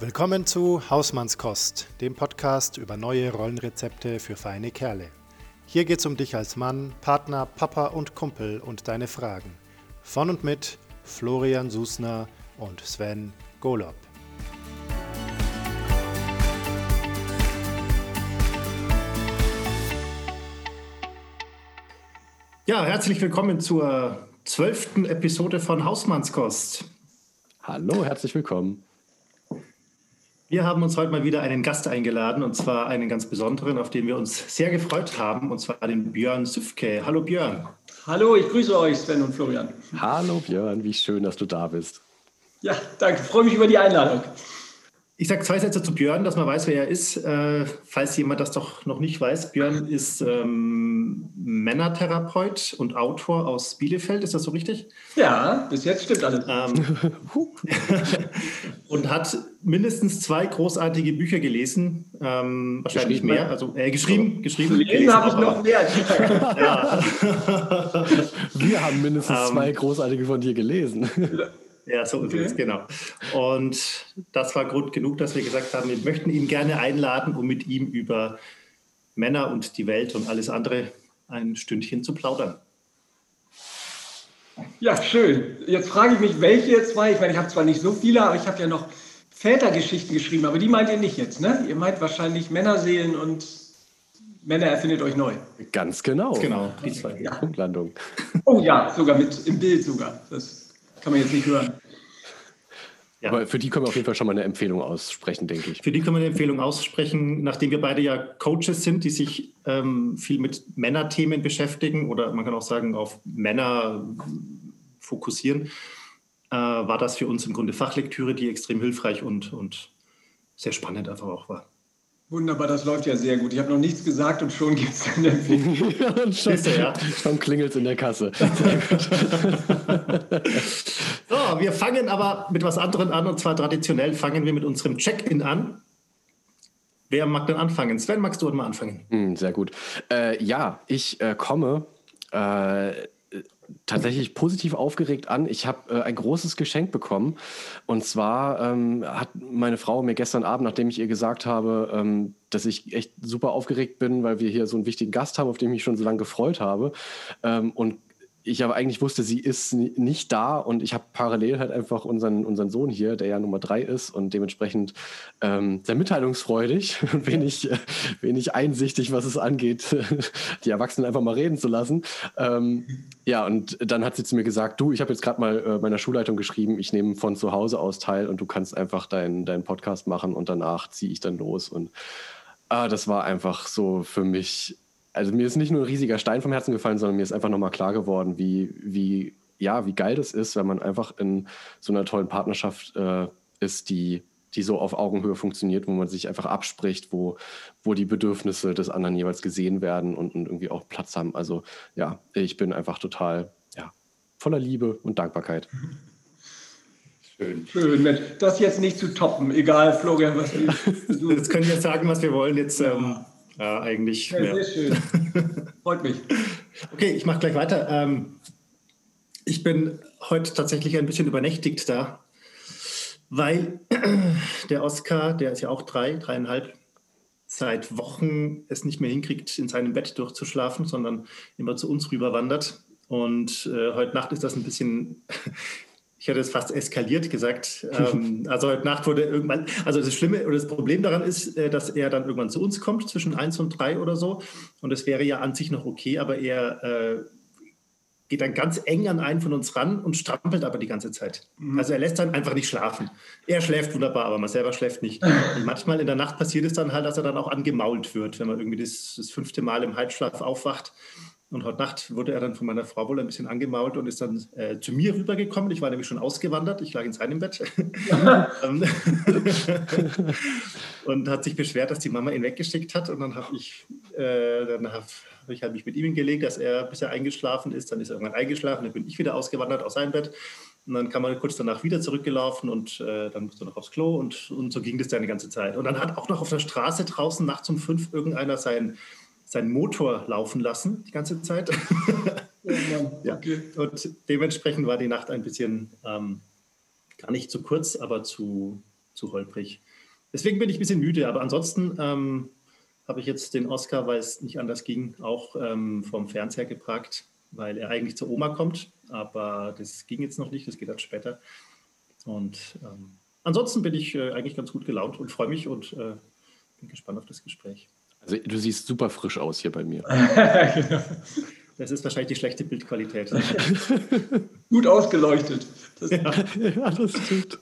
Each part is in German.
Willkommen zu Hausmannskost, dem Podcast über neue Rollenrezepte für feine Kerle. Hier geht's um dich als Mann, Partner, Papa und Kumpel und deine Fragen. Von und mit Florian Susner und Sven Golob. Ja, herzlich willkommen zur zwölften Episode von Hausmannskost. Hallo, herzlich willkommen. Wir haben uns heute mal wieder einen Gast eingeladen und zwar einen ganz besonderen, auf den wir uns sehr gefreut haben, und zwar den Björn Süfke. Hallo Björn. Hallo, ich grüße euch, Sven und Florian. Hallo Björn, wie schön, dass du da bist. Ja, danke, freue mich über die Einladung. Ich sage zwei Sätze zu Björn, dass man weiß, wer er ist. Äh, falls jemand das doch noch nicht weiß, Björn ist ähm, Männertherapeut und Autor aus Bielefeld. Ist das so richtig? Ja, bis jetzt stimmt alles. Ähm, und hat mindestens zwei großartige Bücher gelesen. Ähm, wahrscheinlich mehr. Also äh, geschrieben, geschrieben. Gelesen habe ich noch mehr. ja. Wir haben mindestens ähm, zwei großartige von dir gelesen. Ja, so okay. ist es, genau. Und das war Grund genug, dass wir gesagt haben, wir möchten ihn gerne einladen, um mit ihm über Männer und die Welt und alles andere ein Stündchen zu plaudern. Ja, schön. Jetzt frage ich mich, welche zwei? Ich meine, ich habe zwar nicht so viele, aber ich habe ja noch Vätergeschichten geschrieben, aber die meint ihr nicht jetzt, ne? Ihr meint wahrscheinlich Männerseelen und Männer erfindet euch neu. Ganz genau. Genau, die zwei. Ja. Punktlandung. Oh ja, sogar mit im Bild sogar. Das kann man jetzt nicht hören. Ja. Aber für die können wir auf jeden Fall schon mal eine Empfehlung aussprechen, denke ich. Für die können wir eine Empfehlung aussprechen, nachdem wir beide ja Coaches sind, die sich ähm, viel mit Männerthemen beschäftigen oder man kann auch sagen, auf Männer fokussieren, äh, war das für uns im Grunde Fachlektüre, die extrem hilfreich und, und sehr spannend einfach auch war. Wunderbar, das läuft ja sehr gut. Ich habe noch nichts gesagt und schon gibt es eine Empfehlung. schon, ja. schon klingelt es in der Kasse. so, wir fangen aber mit was anderem an und zwar traditionell fangen wir mit unserem Check-in an. Wer mag denn anfangen? Sven, magst du mal anfangen? Hm, sehr gut. Äh, ja, ich äh, komme äh, tatsächlich positiv aufgeregt an. Ich habe äh, ein großes Geschenk bekommen. Und zwar ähm, hat meine Frau mir gestern Abend, nachdem ich ihr gesagt habe, ähm, dass ich echt super aufgeregt bin, weil wir hier so einen wichtigen Gast haben, auf den ich mich schon so lange gefreut habe. Ähm, und ich aber eigentlich wusste, sie ist nicht da und ich habe parallel halt einfach unseren, unseren Sohn hier, der ja Nummer drei ist und dementsprechend ähm, sehr mitteilungsfreudig und wenig, äh, wenig einsichtig, was es angeht, die Erwachsenen einfach mal reden zu lassen. Ähm, ja, und dann hat sie zu mir gesagt, du, ich habe jetzt gerade mal äh, meiner Schulleitung geschrieben, ich nehme von zu Hause aus teil und du kannst einfach deinen dein Podcast machen und danach ziehe ich dann los. Und ah, das war einfach so für mich also mir ist nicht nur ein riesiger Stein vom Herzen gefallen, sondern mir ist einfach nochmal klar geworden, wie, wie, ja, wie geil das ist, wenn man einfach in so einer tollen Partnerschaft äh, ist, die, die so auf Augenhöhe funktioniert, wo man sich einfach abspricht, wo, wo die Bedürfnisse des anderen jeweils gesehen werden und, und irgendwie auch Platz haben. Also ja, ich bin einfach total ja, voller Liebe und Dankbarkeit. Schön. Schön, Das jetzt nicht zu toppen, egal, Florian, was du. Jetzt können wir jetzt sagen, was wir wollen. Jetzt ähm, ja, eigentlich. Ja, sehr schön. Freut mich. Okay, ich mache gleich weiter. Ähm, ich bin heute tatsächlich ein bisschen übernächtigt da, weil der Oscar, der ist ja auch drei, dreieinhalb, seit Wochen es nicht mehr hinkriegt, in seinem Bett durchzuschlafen, sondern immer zu uns rüber wandert. Und äh, heute Nacht ist das ein bisschen ich hätte es fast eskaliert gesagt. Ähm, also heute Nacht wurde irgendwann, also das Schlimme oder das Problem daran ist, äh, dass er dann irgendwann zu uns kommt, zwischen eins und drei oder so. Und das wäre ja an sich noch okay, aber er äh, geht dann ganz eng an einen von uns ran und strampelt aber die ganze Zeit. Mhm. Also er lässt dann einfach nicht schlafen. Er schläft wunderbar, aber man selber schläft nicht. Und manchmal in der Nacht passiert es dann halt, dass er dann auch angemault wird, wenn man irgendwie das, das fünfte Mal im Halbschlaf aufwacht und heute Nacht wurde er dann von meiner Frau wohl ein bisschen angemault und ist dann äh, zu mir rübergekommen. Ich war nämlich schon ausgewandert. Ich lag in seinem Bett. Ähm, und hat sich beschwert, dass die Mama ihn weggeschickt hat. Und dann habe ich, äh, dann hab, ich hab mich mit ihm hingelegt, dass er, bis er eingeschlafen ist. Dann ist er irgendwann eingeschlafen. Dann bin ich wieder ausgewandert aus seinem Bett. Und dann kam er kurz danach wieder zurückgelaufen und äh, dann musste er noch aufs Klo. Und, und so ging das dann die ganze Zeit. Und dann hat auch noch auf der Straße draußen nachts um fünf irgendeiner sein seinen Motor laufen lassen die ganze Zeit. ja. Okay. Und dementsprechend war die Nacht ein bisschen ähm, gar nicht zu kurz, aber zu, zu holprig. deswegen bin ich ein bisschen müde, aber ansonsten ähm, habe ich jetzt den Oscar, weil es nicht anders ging, auch ähm, vom Fernseher gebracht, weil er eigentlich zur Oma kommt, aber das ging jetzt noch nicht, das geht dann später. Und ähm, ansonsten bin ich äh, eigentlich ganz gut gelaunt und freue mich und äh, bin gespannt auf das Gespräch. Also du siehst super frisch aus hier bei mir. Das ist wahrscheinlich die schlechte Bildqualität. Gut ausgeleuchtet. Das, ja. das stimmt.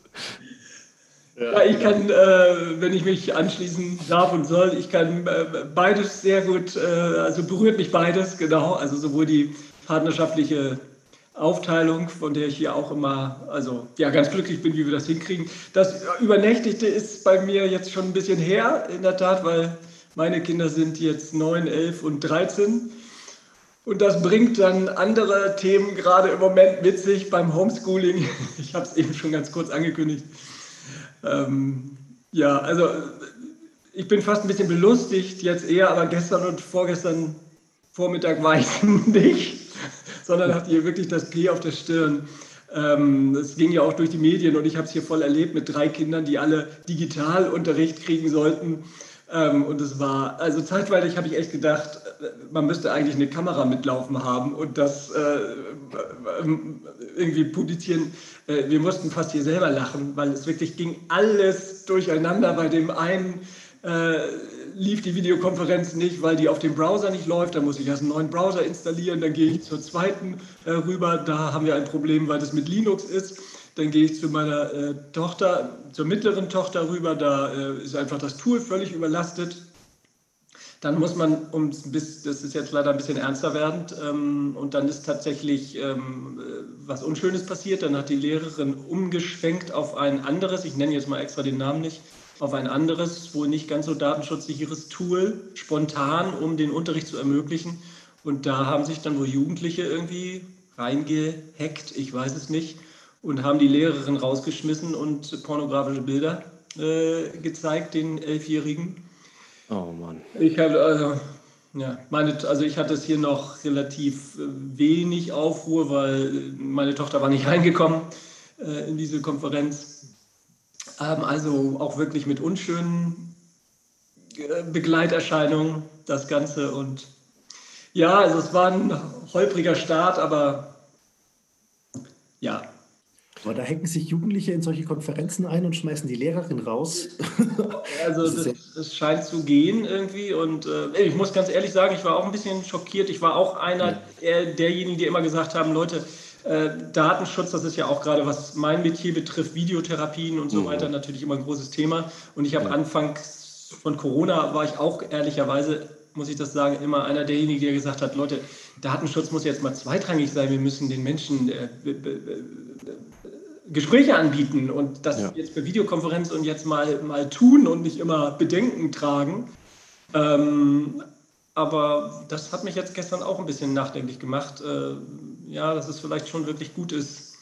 Ja, ich kann, äh, wenn ich mich anschließen darf und soll, ich kann äh, beides sehr gut, äh, also berührt mich beides, genau. Also sowohl die partnerschaftliche Aufteilung, von der ich hier auch immer, also ja, ganz glücklich bin, wie wir das hinkriegen. Das Übernächtigte ist bei mir jetzt schon ein bisschen her, in der Tat, weil meine Kinder sind jetzt 9, 11 und 13. Und das bringt dann andere Themen gerade im Moment mit sich beim Homeschooling. Ich habe es eben schon ganz kurz angekündigt. Ähm, ja, also ich bin fast ein bisschen belustigt jetzt eher, aber gestern und vorgestern Vormittag war ich nicht, sondern hatte hier wirklich das P auf der Stirn. Ähm, es ging ja auch durch die Medien und ich habe es hier voll erlebt mit drei Kindern, die alle Digitalunterricht kriegen sollten. Ähm, und es war, also zeitweilig habe ich echt gedacht, man müsste eigentlich eine Kamera mitlaufen haben und das äh, irgendwie publizieren. Äh, wir mussten fast hier selber lachen, weil es wirklich ging alles durcheinander. Bei dem einen äh, lief die Videokonferenz nicht, weil die auf dem Browser nicht läuft. Da muss ich erst einen neuen Browser installieren. Dann gehe ich zur zweiten äh, rüber. Da haben wir ein Problem, weil das mit Linux ist. Dann gehe ich zu meiner äh, Tochter, zur mittleren Tochter rüber. Da äh, ist einfach das Tool völlig überlastet. Dann muss man, um bis, das ist jetzt leider ein bisschen ernster werdend, ähm, und dann ist tatsächlich ähm, äh, was Unschönes passiert. Dann hat die Lehrerin umgeschwenkt auf ein anderes, ich nenne jetzt mal extra den Namen nicht, auf ein anderes, wohl nicht ganz so datenschutzsicheres Tool, spontan, um den Unterricht zu ermöglichen. Und da haben sich dann wohl Jugendliche irgendwie reingehackt, ich weiß es nicht, und haben die Lehrerin rausgeschmissen und pornografische Bilder äh, gezeigt, den Elfjährigen. Oh Mann. Ich habe, also, ja, meine, also ich hatte es hier noch relativ äh, wenig Aufruhr, weil meine Tochter war nicht reingekommen äh, in diese Konferenz. Ähm, also auch wirklich mit unschönen äh, Begleiterscheinungen das Ganze und ja, also es war ein holpriger Start, aber ja, aber da hacken sich Jugendliche in solche Konferenzen ein und schmeißen die Lehrerin raus. Also das, das, das scheint zu gehen irgendwie. Und äh, ich muss ganz ehrlich sagen, ich war auch ein bisschen schockiert. Ich war auch einer der, derjenigen, die immer gesagt haben, Leute, äh, Datenschutz, das ist ja auch gerade, was mein Metier betrifft, Videotherapien und so mhm. weiter, natürlich immer ein großes Thema. Und ich habe ja. anfangs von Corona, war ich auch ehrlicherweise muss ich das sagen, immer einer derjenigen, der gesagt hat, Leute, Datenschutz muss jetzt mal zweitrangig sein, wir müssen den Menschen äh, Gespräche anbieten und das ja. jetzt per Videokonferenz und jetzt mal, mal tun und nicht immer Bedenken tragen. Ähm, aber das hat mich jetzt gestern auch ein bisschen nachdenklich gemacht. Äh, ja, dass es vielleicht schon wirklich gut ist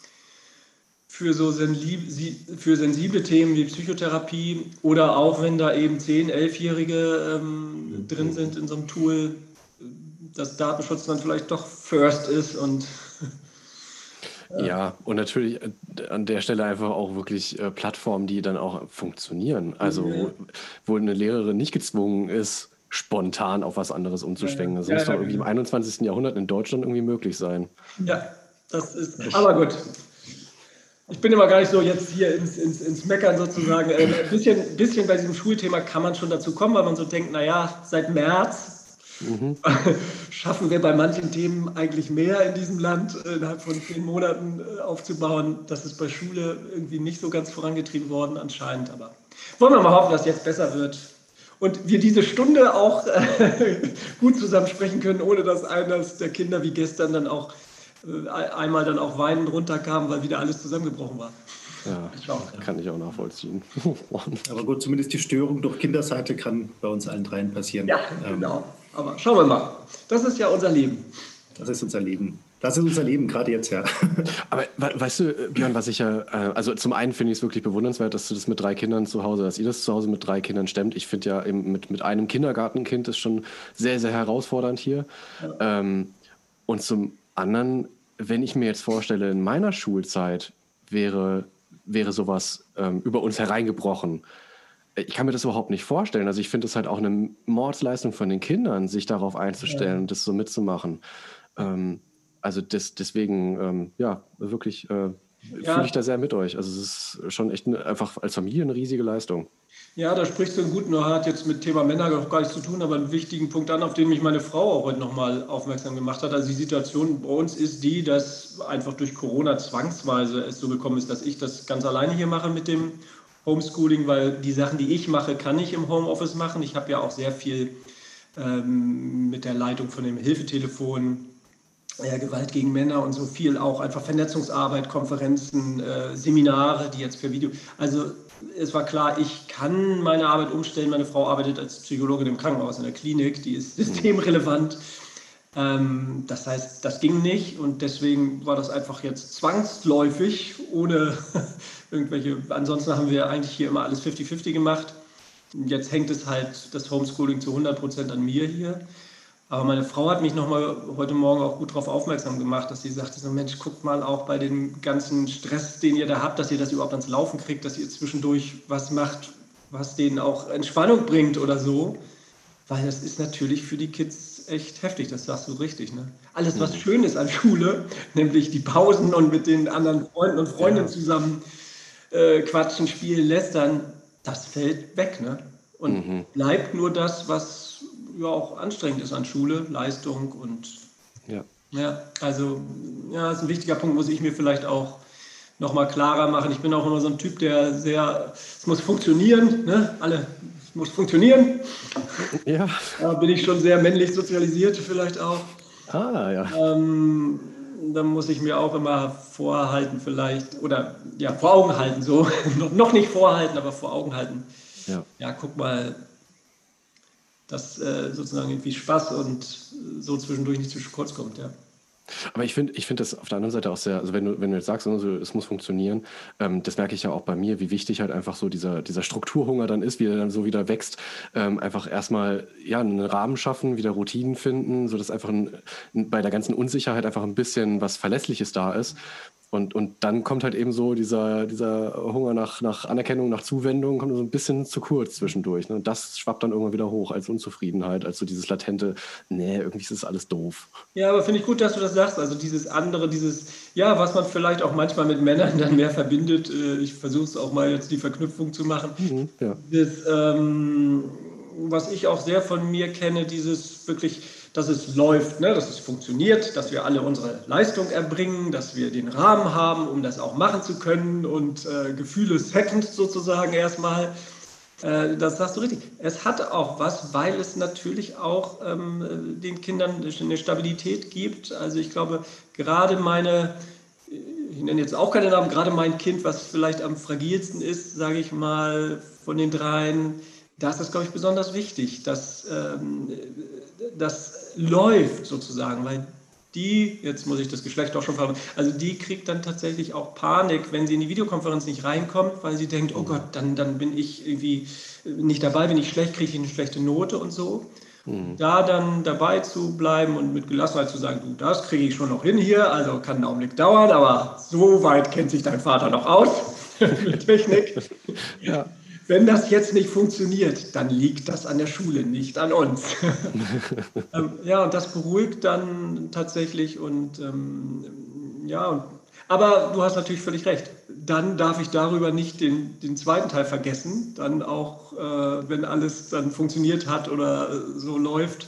für so für sensible Themen wie Psychotherapie oder auch wenn da eben 10-, 11-Jährige ähm, mhm. drin sind in so einem Tool, dass Datenschutz dann vielleicht doch first ist und ja, und natürlich äh, an der Stelle einfach auch wirklich äh, Plattformen, die dann auch funktionieren. Also, wo, wo eine Lehrerin nicht gezwungen ist, spontan auf was anderes umzuschwenken. Das ja, muss ja, doch irgendwie genau. im 21. Jahrhundert in Deutschland irgendwie möglich sein. Ja, das ist. Aber gut. Ich bin immer gar nicht so jetzt hier ins, ins, ins Meckern sozusagen. Äh, ein bisschen, bisschen bei diesem Schulthema kann man schon dazu kommen, weil man so denkt, naja, seit März Mhm. Schaffen wir bei manchen Themen eigentlich mehr in diesem Land äh, innerhalb von zehn Monaten äh, aufzubauen. Das ist bei Schule irgendwie nicht so ganz vorangetrieben worden anscheinend. Aber wollen wir mal hoffen, dass es jetzt besser wird. Und wir diese Stunde auch äh, gut zusammen sprechen können, ohne dass eines der Kinder wie gestern dann auch einmal dann auch weinend runterkam, weil wieder alles zusammengebrochen war. Ja, kann ich auch nachvollziehen. Aber gut, zumindest die Störung durch Kinderseite kann bei uns allen dreien passieren. Ja, ähm, genau. Aber schauen wir mal. Das ist ja unser Leben. Das ist unser Leben. Das ist unser Leben, gerade jetzt, ja. Aber weißt du, Björn, was ich ja, äh, also zum einen finde ich es wirklich bewundernswert, dass du das mit drei Kindern zu Hause, dass ihr das zu Hause mit drei Kindern stemmt. Ich finde ja mit, mit einem Kindergartenkind ist schon sehr, sehr herausfordernd hier. Ja. Ähm, und zum anderen, wenn ich mir jetzt vorstelle, in meiner Schulzeit wäre, wäre sowas ähm, über uns hereingebrochen ich kann mir das überhaupt nicht vorstellen. Also ich finde es halt auch eine Mordsleistung von den Kindern, sich darauf einzustellen ja. und das so mitzumachen. Ähm, also das, deswegen, ähm, ja, wirklich äh, ja. fühle ich da sehr mit euch. Also es ist schon echt eine, einfach als Familie eine riesige Leistung. Ja, da sprichst du einen guten, hat jetzt mit Thema Männer gar nichts zu tun, aber einen wichtigen Punkt an, auf den mich meine Frau auch heute nochmal aufmerksam gemacht hat. Also die Situation bei uns ist die, dass einfach durch Corona zwangsweise es so gekommen ist, dass ich das ganz alleine hier mache mit dem Homeschooling, weil die Sachen, die ich mache, kann ich im Homeoffice machen. Ich habe ja auch sehr viel ähm, mit der Leitung von dem Hilfetelefon, ja, Gewalt gegen Männer und so viel auch einfach Vernetzungsarbeit, Konferenzen, äh, Seminare, die jetzt per Video. Also es war klar, ich kann meine Arbeit umstellen. Meine Frau arbeitet als Psychologin im Krankenhaus, in der Klinik, die ist systemrelevant. Ähm, das heißt, das ging nicht und deswegen war das einfach jetzt zwangsläufig, ohne irgendwelche. Ansonsten haben wir eigentlich hier immer alles 50-50 gemacht. Jetzt hängt es halt das Homeschooling zu 100 Prozent an mir hier. Aber meine Frau hat mich nochmal heute Morgen auch gut darauf aufmerksam gemacht, dass sie sagte, so Mensch, guckt mal auch bei dem ganzen Stress, den ihr da habt, dass ihr das überhaupt ans Laufen kriegt, dass ihr zwischendurch was macht, was denen auch Entspannung bringt oder so. Weil das ist natürlich für die Kids echt heftig, das sagst du richtig. Ne? Alles, was mhm. schön ist an Schule, nämlich die Pausen und mit den anderen Freunden und Freundinnen ja. zusammen äh, quatschen, spielen, lästern, das fällt weg. Ne? Und mhm. bleibt nur das, was ja auch anstrengend ist an Schule, Leistung und ja. ja, also ja, ist ein wichtiger Punkt, muss ich mir vielleicht auch nochmal klarer machen. Ich bin auch immer so ein Typ, der sehr, es muss funktionieren, ne? alle, es muss funktionieren. Ja. Da bin ich schon sehr männlich sozialisiert vielleicht auch. Ah, ja. Ähm, dann muss ich mir auch immer vorhalten vielleicht, oder ja, vor Augen halten, so, noch nicht vorhalten, aber vor Augen halten. Ja, ja guck mal, dass äh, sozusagen irgendwie Spaß und so zwischendurch nicht zu kurz kommt, ja. Aber ich finde ich find das auf der anderen Seite auch sehr, also wenn du, wenn du jetzt sagst, also es muss funktionieren, ähm, das merke ich ja auch bei mir, wie wichtig halt einfach so dieser, dieser Strukturhunger dann ist, wie er dann so wieder wächst. Ähm, einfach erstmal ja, einen Rahmen schaffen, wieder Routinen finden, sodass einfach ein, bei der ganzen Unsicherheit einfach ein bisschen was Verlässliches da ist. Und, und dann kommt halt eben so dieser, dieser Hunger nach, nach Anerkennung, nach Zuwendung, kommt so ein bisschen zu kurz zwischendurch. Ne? Und das schwappt dann irgendwann wieder hoch als Unzufriedenheit, als so dieses latente, nee, irgendwie ist das alles doof. Ja, aber finde ich gut, dass du das sagst. Also dieses andere, dieses, ja, was man vielleicht auch manchmal mit Männern dann mehr verbindet. Äh, ich versuche es auch mal jetzt die Verknüpfung zu machen. Mhm, ja. das, ähm, was ich auch sehr von mir kenne, dieses wirklich dass es läuft, ne, dass es funktioniert, dass wir alle unsere Leistung erbringen, dass wir den Rahmen haben, um das auch machen zu können und äh, Gefühle second sozusagen erstmal. Äh, das sagst du richtig. Es hat auch was, weil es natürlich auch ähm, den Kindern eine Stabilität gibt. Also ich glaube, gerade meine, ich nenne jetzt auch keine Namen, gerade mein Kind, was vielleicht am fragilsten ist, sage ich mal, von den dreien, da ist das, glaube ich, besonders wichtig, dass ähm, das läuft sozusagen, weil die, jetzt muss ich das Geschlecht auch schon fragen, also die kriegt dann tatsächlich auch Panik, wenn sie in die Videokonferenz nicht reinkommt, weil sie denkt, oh Gott, dann, dann bin ich irgendwie nicht dabei, bin ich schlecht, kriege ich eine schlechte Note und so. Mhm. Da dann dabei zu bleiben und mit Gelassenheit zu sagen, du, das kriege ich schon noch hin hier, also kann einen Augenblick dauern, aber so weit kennt sich dein Vater noch aus mit Technik. ja wenn das jetzt nicht funktioniert, dann liegt das an der Schule, nicht an uns. ähm, ja, und das beruhigt dann tatsächlich und ähm, ja, und, aber du hast natürlich völlig recht. Dann darf ich darüber nicht den, den zweiten Teil vergessen, dann auch, äh, wenn alles dann funktioniert hat oder so läuft.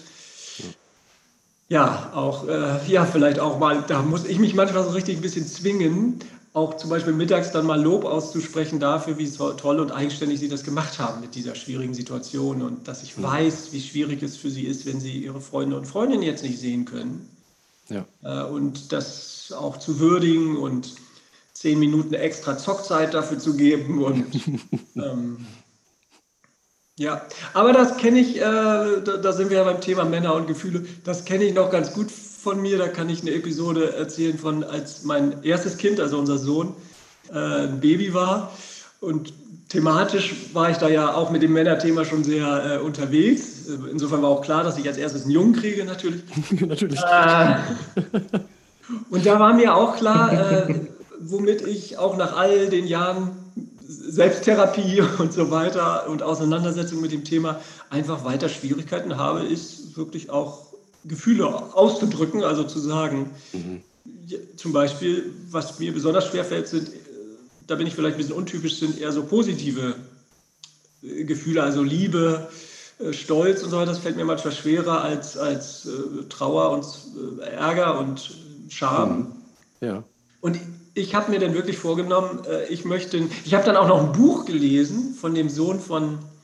Ja, auch, äh, ja, vielleicht auch mal, da muss ich mich manchmal so richtig ein bisschen zwingen, auch zum Beispiel mittags dann mal Lob auszusprechen dafür, wie toll und eigenständig Sie das gemacht haben mit dieser schwierigen Situation und dass ich mhm. weiß, wie schwierig es für Sie ist, wenn Sie Ihre Freunde und Freundinnen jetzt nicht sehen können. Ja. Äh, und das auch zu würdigen und zehn Minuten extra Zockzeit dafür zu geben und ähm, ja, aber das kenne ich, äh, da, da, sind wir ja beim Thema Männer und Gefühle, das kenne ich noch ganz gut von mir. Da kann ich eine Episode erzählen von, als mein erstes Kind, also unser Sohn, äh, ein Baby war. Und thematisch war ich da ja auch mit dem Männerthema schon sehr äh, unterwegs. Insofern war auch klar, dass ich als erstes einen Jungen kriege, natürlich. natürlich. Äh, und da war mir auch klar, äh, womit ich auch nach all den Jahren Selbsttherapie und so weiter und Auseinandersetzung mit dem Thema einfach weiter Schwierigkeiten habe, ist wirklich auch Gefühle auszudrücken, also zu sagen, mhm. zum Beispiel, was mir besonders schwer fällt, sind, da bin ich vielleicht ein bisschen untypisch, sind eher so positive äh, Gefühle, also Liebe, äh, Stolz und so weiter. Das fällt mir manchmal schwerer als, als äh, Trauer und Ärger und Scham. Mhm. Ja. Und ich habe mir dann wirklich vorgenommen, ich möchte, ich habe dann auch noch ein Buch gelesen von dem Sohn von äh,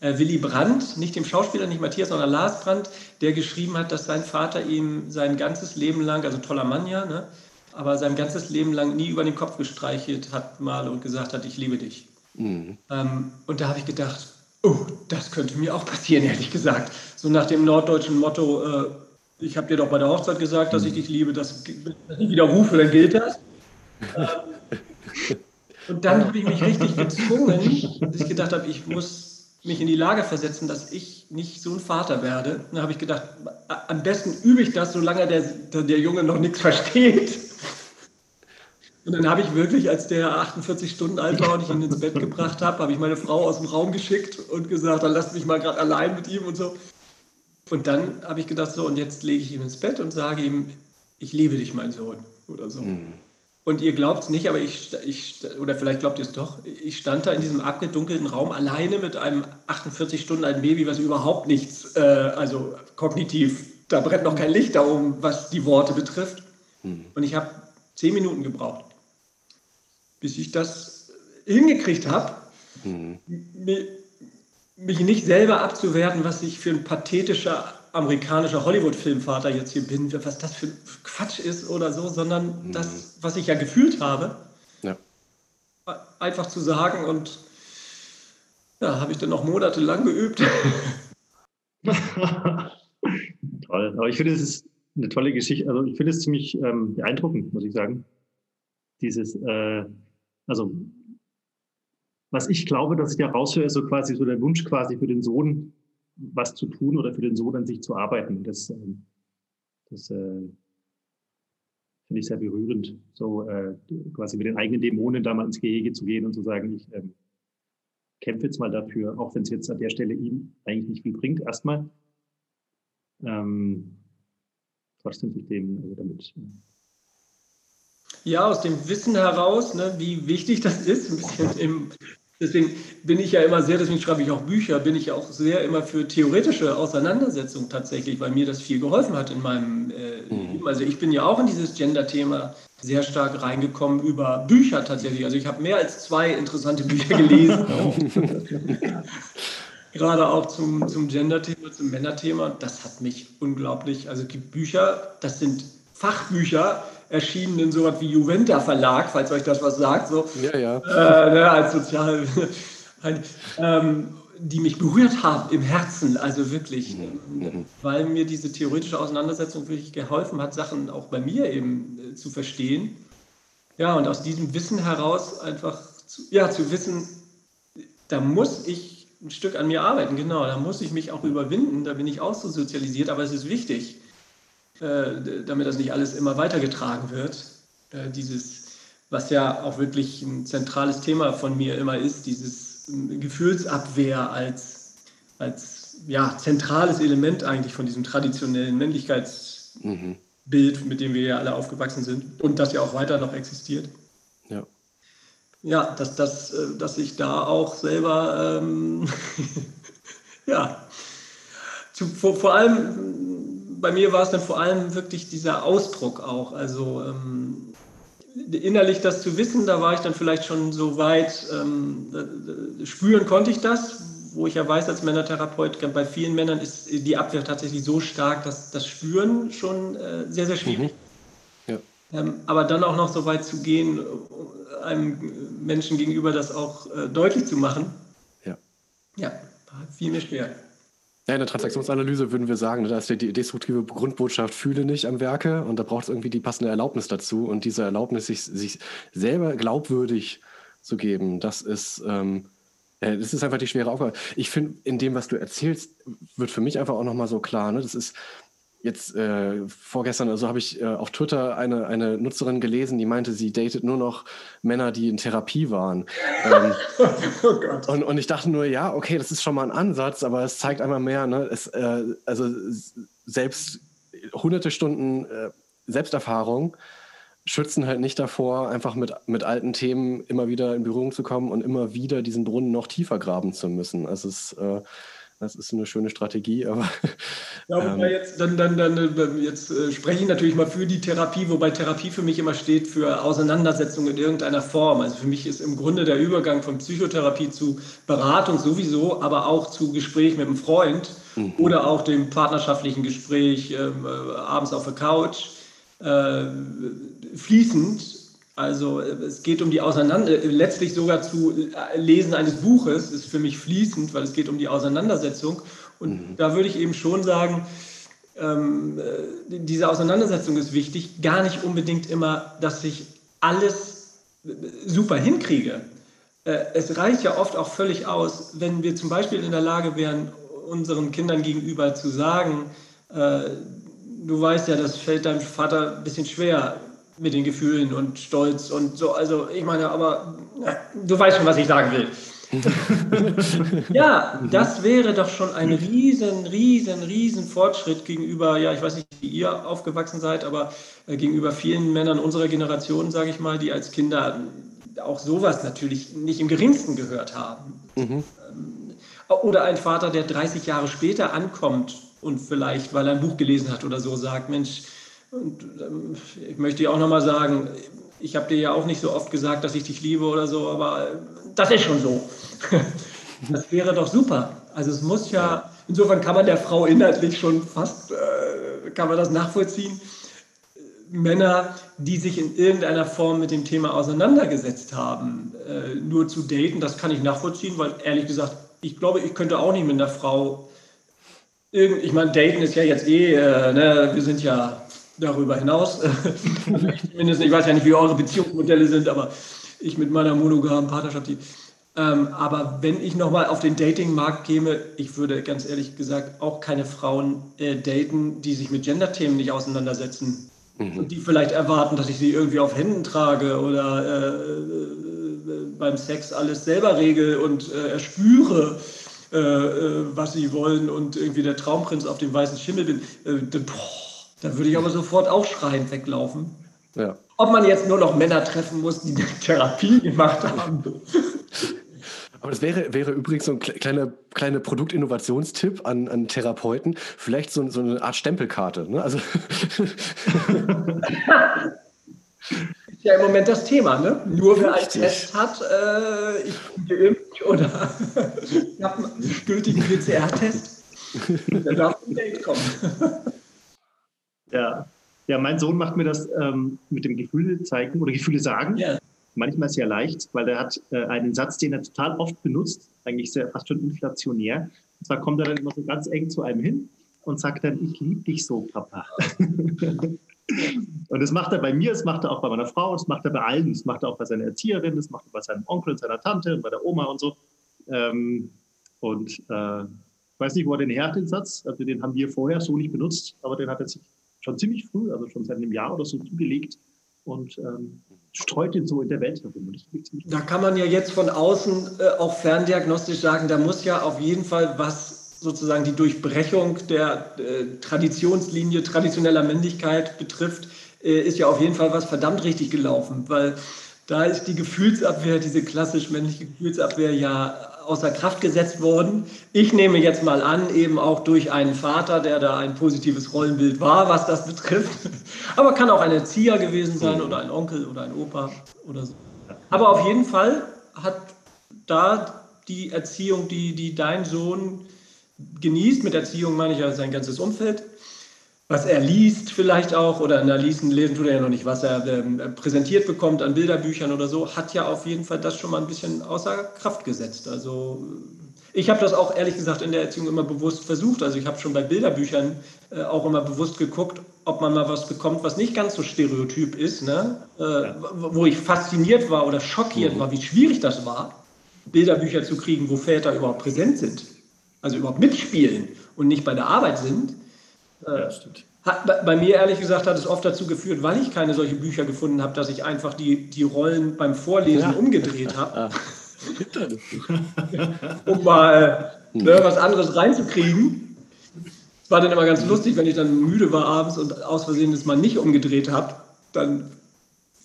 Willy Brandt, nicht dem Schauspieler, nicht Matthias, sondern Lars Brandt, der geschrieben hat, dass sein Vater ihm sein ganzes Leben lang, also toller Mann ja, ne, aber sein ganzes Leben lang nie über den Kopf gestreichelt hat mal und gesagt hat, ich liebe dich. Mhm. Ähm, und da habe ich gedacht, oh, das könnte mir auch passieren, ehrlich gesagt. So nach dem norddeutschen Motto, äh, ich habe dir doch bei der Hochzeit gesagt, dass ich dich liebe, das, wenn ich wieder rufe, dann gilt das. Ähm, und dann habe ich mich richtig gezwungen, dass ich gedacht habe, ich muss mich in die Lage versetzen, dass ich nicht so ein Vater werde. Dann habe ich gedacht, am besten übe ich das, solange der, der Junge noch nichts versteht. Und dann habe ich wirklich, als der 48 Stunden alt war und ich ihn ins Bett gebracht habe, habe ich meine Frau aus dem Raum geschickt und gesagt, dann lasst mich mal gerade allein mit ihm und so. Und dann habe ich gedacht, so, und jetzt lege ich ihn ins Bett und sage ihm, ich liebe dich, mein Sohn, oder so. Mhm. Und ihr glaubt es nicht, aber ich, ich, oder vielleicht glaubt ihr es doch, ich stand da in diesem abgedunkelten Raum alleine mit einem 48 Stunden alten Baby, was überhaupt nichts, äh, also kognitiv, da brennt noch kein Licht da oben, was die Worte betrifft. Hm. Und ich habe zehn Minuten gebraucht, bis ich das hingekriegt habe, hm. mich nicht selber abzuwerten, was ich für ein pathetischer amerikanischer Hollywood-Filmvater jetzt hier bin, was das für Quatsch ist oder so, sondern mhm. das, was ich ja gefühlt habe, ja. einfach zu sagen und ja, habe ich dann noch monatelang geübt. Toll, aber ich finde, es ist eine tolle Geschichte. Also ich finde es ziemlich ähm, beeindruckend, muss ich sagen. Dieses, äh, also was ich glaube, dass ich da raushöre, ist so quasi so der Wunsch quasi für den Sohn, was zu tun oder für den Sohn an sich zu arbeiten. Das, ähm, das äh, finde ich sehr berührend, so äh, quasi mit den eigenen Dämonen da mal ins Gehege zu gehen und zu sagen, ich ähm, kämpfe jetzt mal dafür, auch wenn es jetzt an der Stelle ihm eigentlich nicht viel bringt, erstmal. Ähm, trotzdem sich dem also damit. Äh, ja, aus dem Wissen heraus, ne, wie wichtig das ist, ein bisschen im Deswegen bin ich ja immer sehr, deswegen schreibe ich auch Bücher, bin ich ja auch sehr immer für theoretische Auseinandersetzung tatsächlich, weil mir das viel geholfen hat in meinem äh, mhm. Leben. Also ich bin ja auch in dieses Gender-Thema sehr stark reingekommen über Bücher tatsächlich. Also ich habe mehr als zwei interessante Bücher gelesen. Gerade auch zum, zum Gender-Thema, zum Männer-Thema. Das hat mich unglaublich, also die Bücher, das sind Fachbücher, erschienen in so was wie Juventa Verlag, falls euch das was sagt, so ja, ja. Äh, ne, als sozial, ähm, die mich berührt haben im Herzen, also wirklich, mhm. mhm. weil mir diese theoretische Auseinandersetzung wirklich geholfen hat, Sachen auch bei mir eben äh, zu verstehen. Ja, und aus diesem Wissen heraus einfach zu, ja, zu wissen, da muss ich ein Stück an mir arbeiten, genau, da muss ich mich auch überwinden, da bin ich auch so sozialisiert, aber es ist wichtig. Äh, damit das nicht alles immer weitergetragen wird. Äh, dieses, was ja auch wirklich ein zentrales Thema von mir immer ist, dieses Gefühlsabwehr als, als ja, zentrales Element eigentlich von diesem traditionellen Männlichkeitsbild, mhm. mit dem wir ja alle aufgewachsen sind und das ja auch weiter noch existiert. Ja. Ja, dass, dass, äh, dass ich da auch selber, ähm, ja, zu, vor, vor allem bei mir war es dann vor allem wirklich dieser Ausdruck auch. Also ähm, innerlich das zu wissen, da war ich dann vielleicht schon so weit, ähm, spüren konnte ich das, wo ich ja weiß als Männertherapeut, bei vielen Männern ist die Abwehr tatsächlich so stark, dass das Spüren schon äh, sehr, sehr schwierig mhm. ja. ähm, aber dann auch noch so weit zu gehen, einem Menschen gegenüber das auch äh, deutlich zu machen, ja, ja fiel mir schwer. Ja, in der Transaktionsanalyse würden wir sagen, da ist die destruktive Grundbotschaft fühle nicht am Werke und da braucht es irgendwie die passende Erlaubnis dazu und diese Erlaubnis, sich, sich selber glaubwürdig zu geben, das ist, ähm, das ist einfach die schwere Aufgabe. Ich finde, in dem, was du erzählst, wird für mich einfach auch nochmal so klar, ne? das ist, jetzt äh, vorgestern oder so habe ich äh, auf Twitter eine, eine Nutzerin gelesen, die meinte, sie datet nur noch Männer, die in Therapie waren. ähm, oh. Und, und ich dachte nur, ja, okay, das ist schon mal ein Ansatz, aber es zeigt einmal mehr, ne, es, äh, also selbst hunderte Stunden äh, Selbsterfahrung schützen halt nicht davor, einfach mit, mit alten Themen immer wieder in Berührung zu kommen und immer wieder diesen Brunnen noch tiefer graben zu müssen. Also es äh, das ist eine schöne Strategie, aber. Ja, ähm, jetzt, dann, dann, dann, äh, jetzt äh, spreche ich natürlich mal für die Therapie, wobei Therapie für mich immer steht für Auseinandersetzung in irgendeiner Form. Also für mich ist im Grunde der Übergang von Psychotherapie zu Beratung sowieso, aber auch zu Gespräch mit einem Freund mhm. oder auch dem partnerschaftlichen Gespräch ähm, äh, abends auf der Couch äh, fließend also äh, es geht um die Auseinander, äh, letztlich sogar zu äh, Lesen eines Buches ist für mich fließend, weil es geht um die Auseinandersetzung. Und mhm. da würde ich eben schon sagen, ähm, diese Auseinandersetzung ist wichtig. Gar nicht unbedingt immer, dass ich alles super hinkriege. Äh, es reicht ja oft auch völlig aus, wenn wir zum Beispiel in der Lage wären, unseren Kindern gegenüber zu sagen, äh, du weißt ja, das fällt deinem Vater ein bisschen schwer, mit den Gefühlen und Stolz und so. Also ich meine, aber na, du weißt schon, was ich sagen will. ja, das wäre doch schon ein riesen, riesen, riesen Fortschritt gegenüber, ja, ich weiß nicht, wie ihr aufgewachsen seid, aber äh, gegenüber vielen Männern unserer Generation, sage ich mal, die als Kinder auch sowas natürlich nicht im geringsten gehört haben. Mhm. Ähm, oder ein Vater, der 30 Jahre später ankommt und vielleicht, weil er ein Buch gelesen hat oder so, sagt, Mensch, und ähm, ich möchte dir auch nochmal sagen, ich habe dir ja auch nicht so oft gesagt, dass ich dich liebe oder so, aber äh, das ist schon so. Das wäre doch super. Also es muss ja, insofern kann man der Frau inhaltlich schon fast, äh, kann man das nachvollziehen. Männer, die sich in irgendeiner Form mit dem Thema auseinandergesetzt haben, äh, nur zu daten, das kann ich nachvollziehen, weil ehrlich gesagt, ich glaube, ich könnte auch nicht mit einer Frau, irgend, ich meine, daten ist ja jetzt eh, äh, ne, wir sind ja darüber hinaus. also ich zumindest, ich weiß ja nicht, wie eure Beziehungsmodelle sind, aber ich mit meiner monogamen Partnerschaft, die, ähm, aber wenn ich nochmal auf den Datingmarkt käme, ich würde ganz ehrlich gesagt auch keine Frauen äh, daten, die sich mit Gender-Themen nicht auseinandersetzen. Mhm. Und die vielleicht erwarten, dass ich sie irgendwie auf Händen trage oder äh, äh, beim Sex alles selber regel und äh, erspüre. Äh, äh, was sie wollen und irgendwie der Traumprinz auf dem weißen Schimmel bin. boah, da würde ich aber sofort auch schreiend weglaufen. Ja. Ob man jetzt nur noch Männer treffen muss, die Therapie gemacht haben. Aber das wäre, wäre übrigens so ein kleiner, kleiner Produktinnovationstipp an, an Therapeuten. Vielleicht so, so eine Art Stempelkarte. Ne? Also ist ja im Moment das Thema, ne? Nur wer einen Test hat, äh, ich bin geimpft oder ich habe einen gültigen PCR-Test, der darf zum Date kommen. Ja. ja, mein Sohn macht mir das ähm, mit dem Gefühle zeigen oder Gefühle sagen. Ja. Manchmal sehr leicht, weil er hat äh, einen Satz, den er total oft benutzt, eigentlich sehr, fast schon inflationär. Und zwar kommt er dann immer so ganz eng zu einem hin und sagt dann, ich liebe dich so, Papa. und das macht er bei mir, das macht er auch bei meiner Frau, das macht er bei allen, das macht er auch bei seiner Erzieherin, das macht er bei seinem Onkel und seiner Tante und bei der Oma und so. Ähm, und äh, ich weiß nicht, wo er den her hat, den Satz. Also den haben wir vorher so nicht benutzt, aber den hat er sich schon ziemlich früh, also schon seit einem Jahr oder so zugelegt und ähm, streut ihn so in der Welt herum. da kann man ja jetzt von außen äh, auch ferndiagnostisch sagen, da muss ja auf jeden Fall was sozusagen die Durchbrechung der äh, Traditionslinie traditioneller Männlichkeit betrifft, äh, ist ja auf jeden Fall was verdammt richtig gelaufen, weil da ist die Gefühlsabwehr, diese klassisch männliche Gefühlsabwehr ja außer Kraft gesetzt worden. Ich nehme jetzt mal an, eben auch durch einen Vater, der da ein positives Rollenbild war, was das betrifft. Aber kann auch ein Erzieher gewesen sein oder ein Onkel oder ein Opa oder so. Aber auf jeden Fall hat da die Erziehung, die, die dein Sohn genießt, mit Erziehung meine ich ja sein ganzes Umfeld, was er liest vielleicht auch, oder na, lesen, lesen tut er ja noch nicht, was er ähm, präsentiert bekommt an Bilderbüchern oder so, hat ja auf jeden Fall das schon mal ein bisschen außer Kraft gesetzt. Also ich habe das auch ehrlich gesagt in der Erziehung immer bewusst versucht. Also ich habe schon bei Bilderbüchern äh, auch immer bewusst geguckt, ob man mal was bekommt, was nicht ganz so stereotyp ist, ne? Äh, ja. wo ich fasziniert war oder schockiert mhm. war, wie schwierig das war, Bilderbücher zu kriegen, wo Väter überhaupt präsent sind, also überhaupt mitspielen und nicht bei der Arbeit sind. Ja, stimmt. Hat, bei mir ehrlich gesagt hat es oft dazu geführt, weil ich keine solche Bücher gefunden habe, dass ich einfach die, die Rollen beim Vorlesen ja. umgedreht habe. um mal äh, ne, was anderes reinzukriegen. Es war dann immer ganz lustig, wenn ich dann müde war abends und aus Versehen das mal nicht umgedreht habe. Dann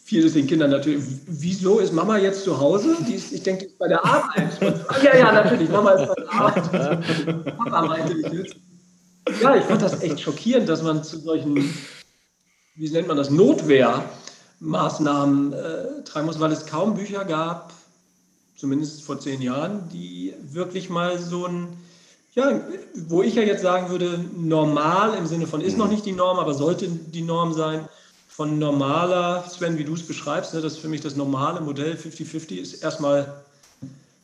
fiel es den Kindern natürlich. Wieso ist Mama jetzt zu Hause? Ist, ich denke, die ist bei der Arbeit. ja, ja, natürlich. Mama ist bei der Arbeit. Papa meinte ich jetzt. Ja, ich fand das echt schockierend, dass man zu solchen, wie nennt man das, Notwehrmaßnahmen äh, treiben muss, weil es kaum Bücher gab, zumindest vor zehn Jahren, die wirklich mal so ein, ja, wo ich ja jetzt sagen würde, normal im Sinne von ist noch nicht die Norm, aber sollte die Norm sein, von normaler, Sven, wie du es beschreibst, ne, das ist für mich das normale Modell 50-50 ist erstmal,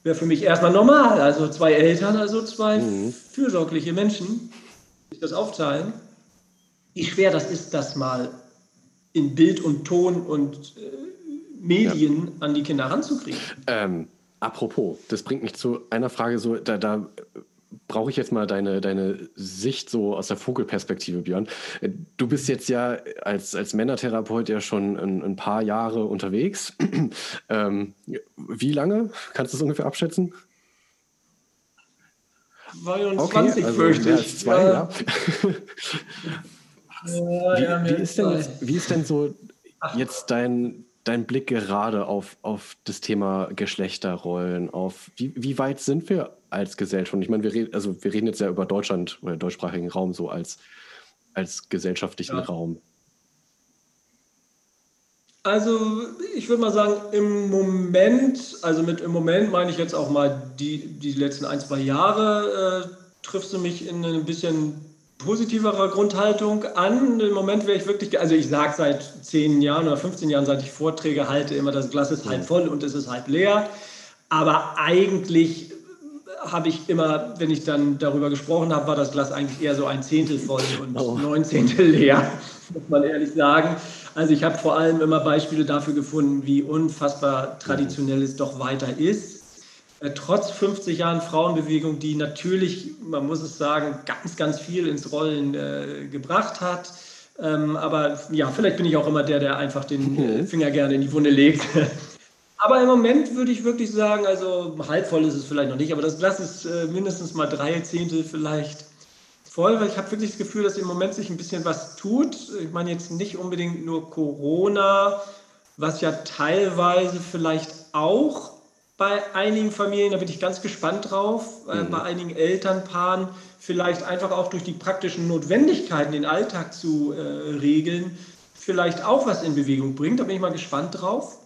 wäre für mich erstmal normal. Also zwei Eltern, also zwei mhm. fürsorgliche Menschen, sich das aufteilen. Wie schwer das ist, das mal in Bild und Ton und äh, Medien ja. an die Kinder ranzukriegen. Ähm, apropos, das bringt mich zu einer Frage, so, da, da brauche ich jetzt mal deine, deine Sicht so aus der Vogelperspektive, Björn. Du bist jetzt ja als, als Männertherapeut ja schon ein, ein paar Jahre unterwegs. ähm, wie lange? Kannst du es ungefähr abschätzen? 22 okay, also fürchte ich. Zwei, ja. ja. wie, wie, ist denn, wie ist denn so jetzt dein, dein Blick gerade auf, auf das Thema Geschlechterrollen? Auf wie, wie weit sind wir als Gesellschaft? Ich meine, wir reden, also wir reden jetzt ja über Deutschland oder deutschsprachigen Raum so als, als gesellschaftlichen ja. Raum. Also ich würde mal sagen, im Moment, also mit im Moment meine ich jetzt auch mal die, die letzten ein, zwei Jahre, äh, triffst du mich in ein bisschen positiverer Grundhaltung an. Im Moment wäre ich wirklich, also ich sage seit zehn Jahren oder 15 Jahren, seit ich Vorträge halte, immer, das Glas ist halb voll und es ist halb leer. Aber eigentlich habe ich immer, wenn ich dann darüber gesprochen habe, war das Glas eigentlich eher so ein Zehntel voll und oh. neun Zehntel leer, muss man ehrlich sagen. Also ich habe vor allem immer Beispiele dafür gefunden, wie unfassbar traditionell es doch weiter ist. Äh, trotz 50 Jahren Frauenbewegung, die natürlich, man muss es sagen, ganz, ganz viel ins Rollen äh, gebracht hat. Ähm, aber ja, vielleicht bin ich auch immer der, der einfach den äh, Finger gerne in die Wunde legt. Aber im Moment würde ich wirklich sagen, also halb voll ist es vielleicht noch nicht, aber das Glas ist äh, mindestens mal drei Zehntel vielleicht voll, weil ich habe wirklich das Gefühl, dass im Moment sich ein bisschen was tut. Ich meine jetzt nicht unbedingt nur Corona, was ja teilweise vielleicht auch bei einigen Familien, da bin ich ganz gespannt drauf, äh, mhm. bei einigen Elternpaaren vielleicht einfach auch durch die praktischen Notwendigkeiten, den Alltag zu äh, regeln, vielleicht auch was in Bewegung bringt. Da bin ich mal gespannt drauf.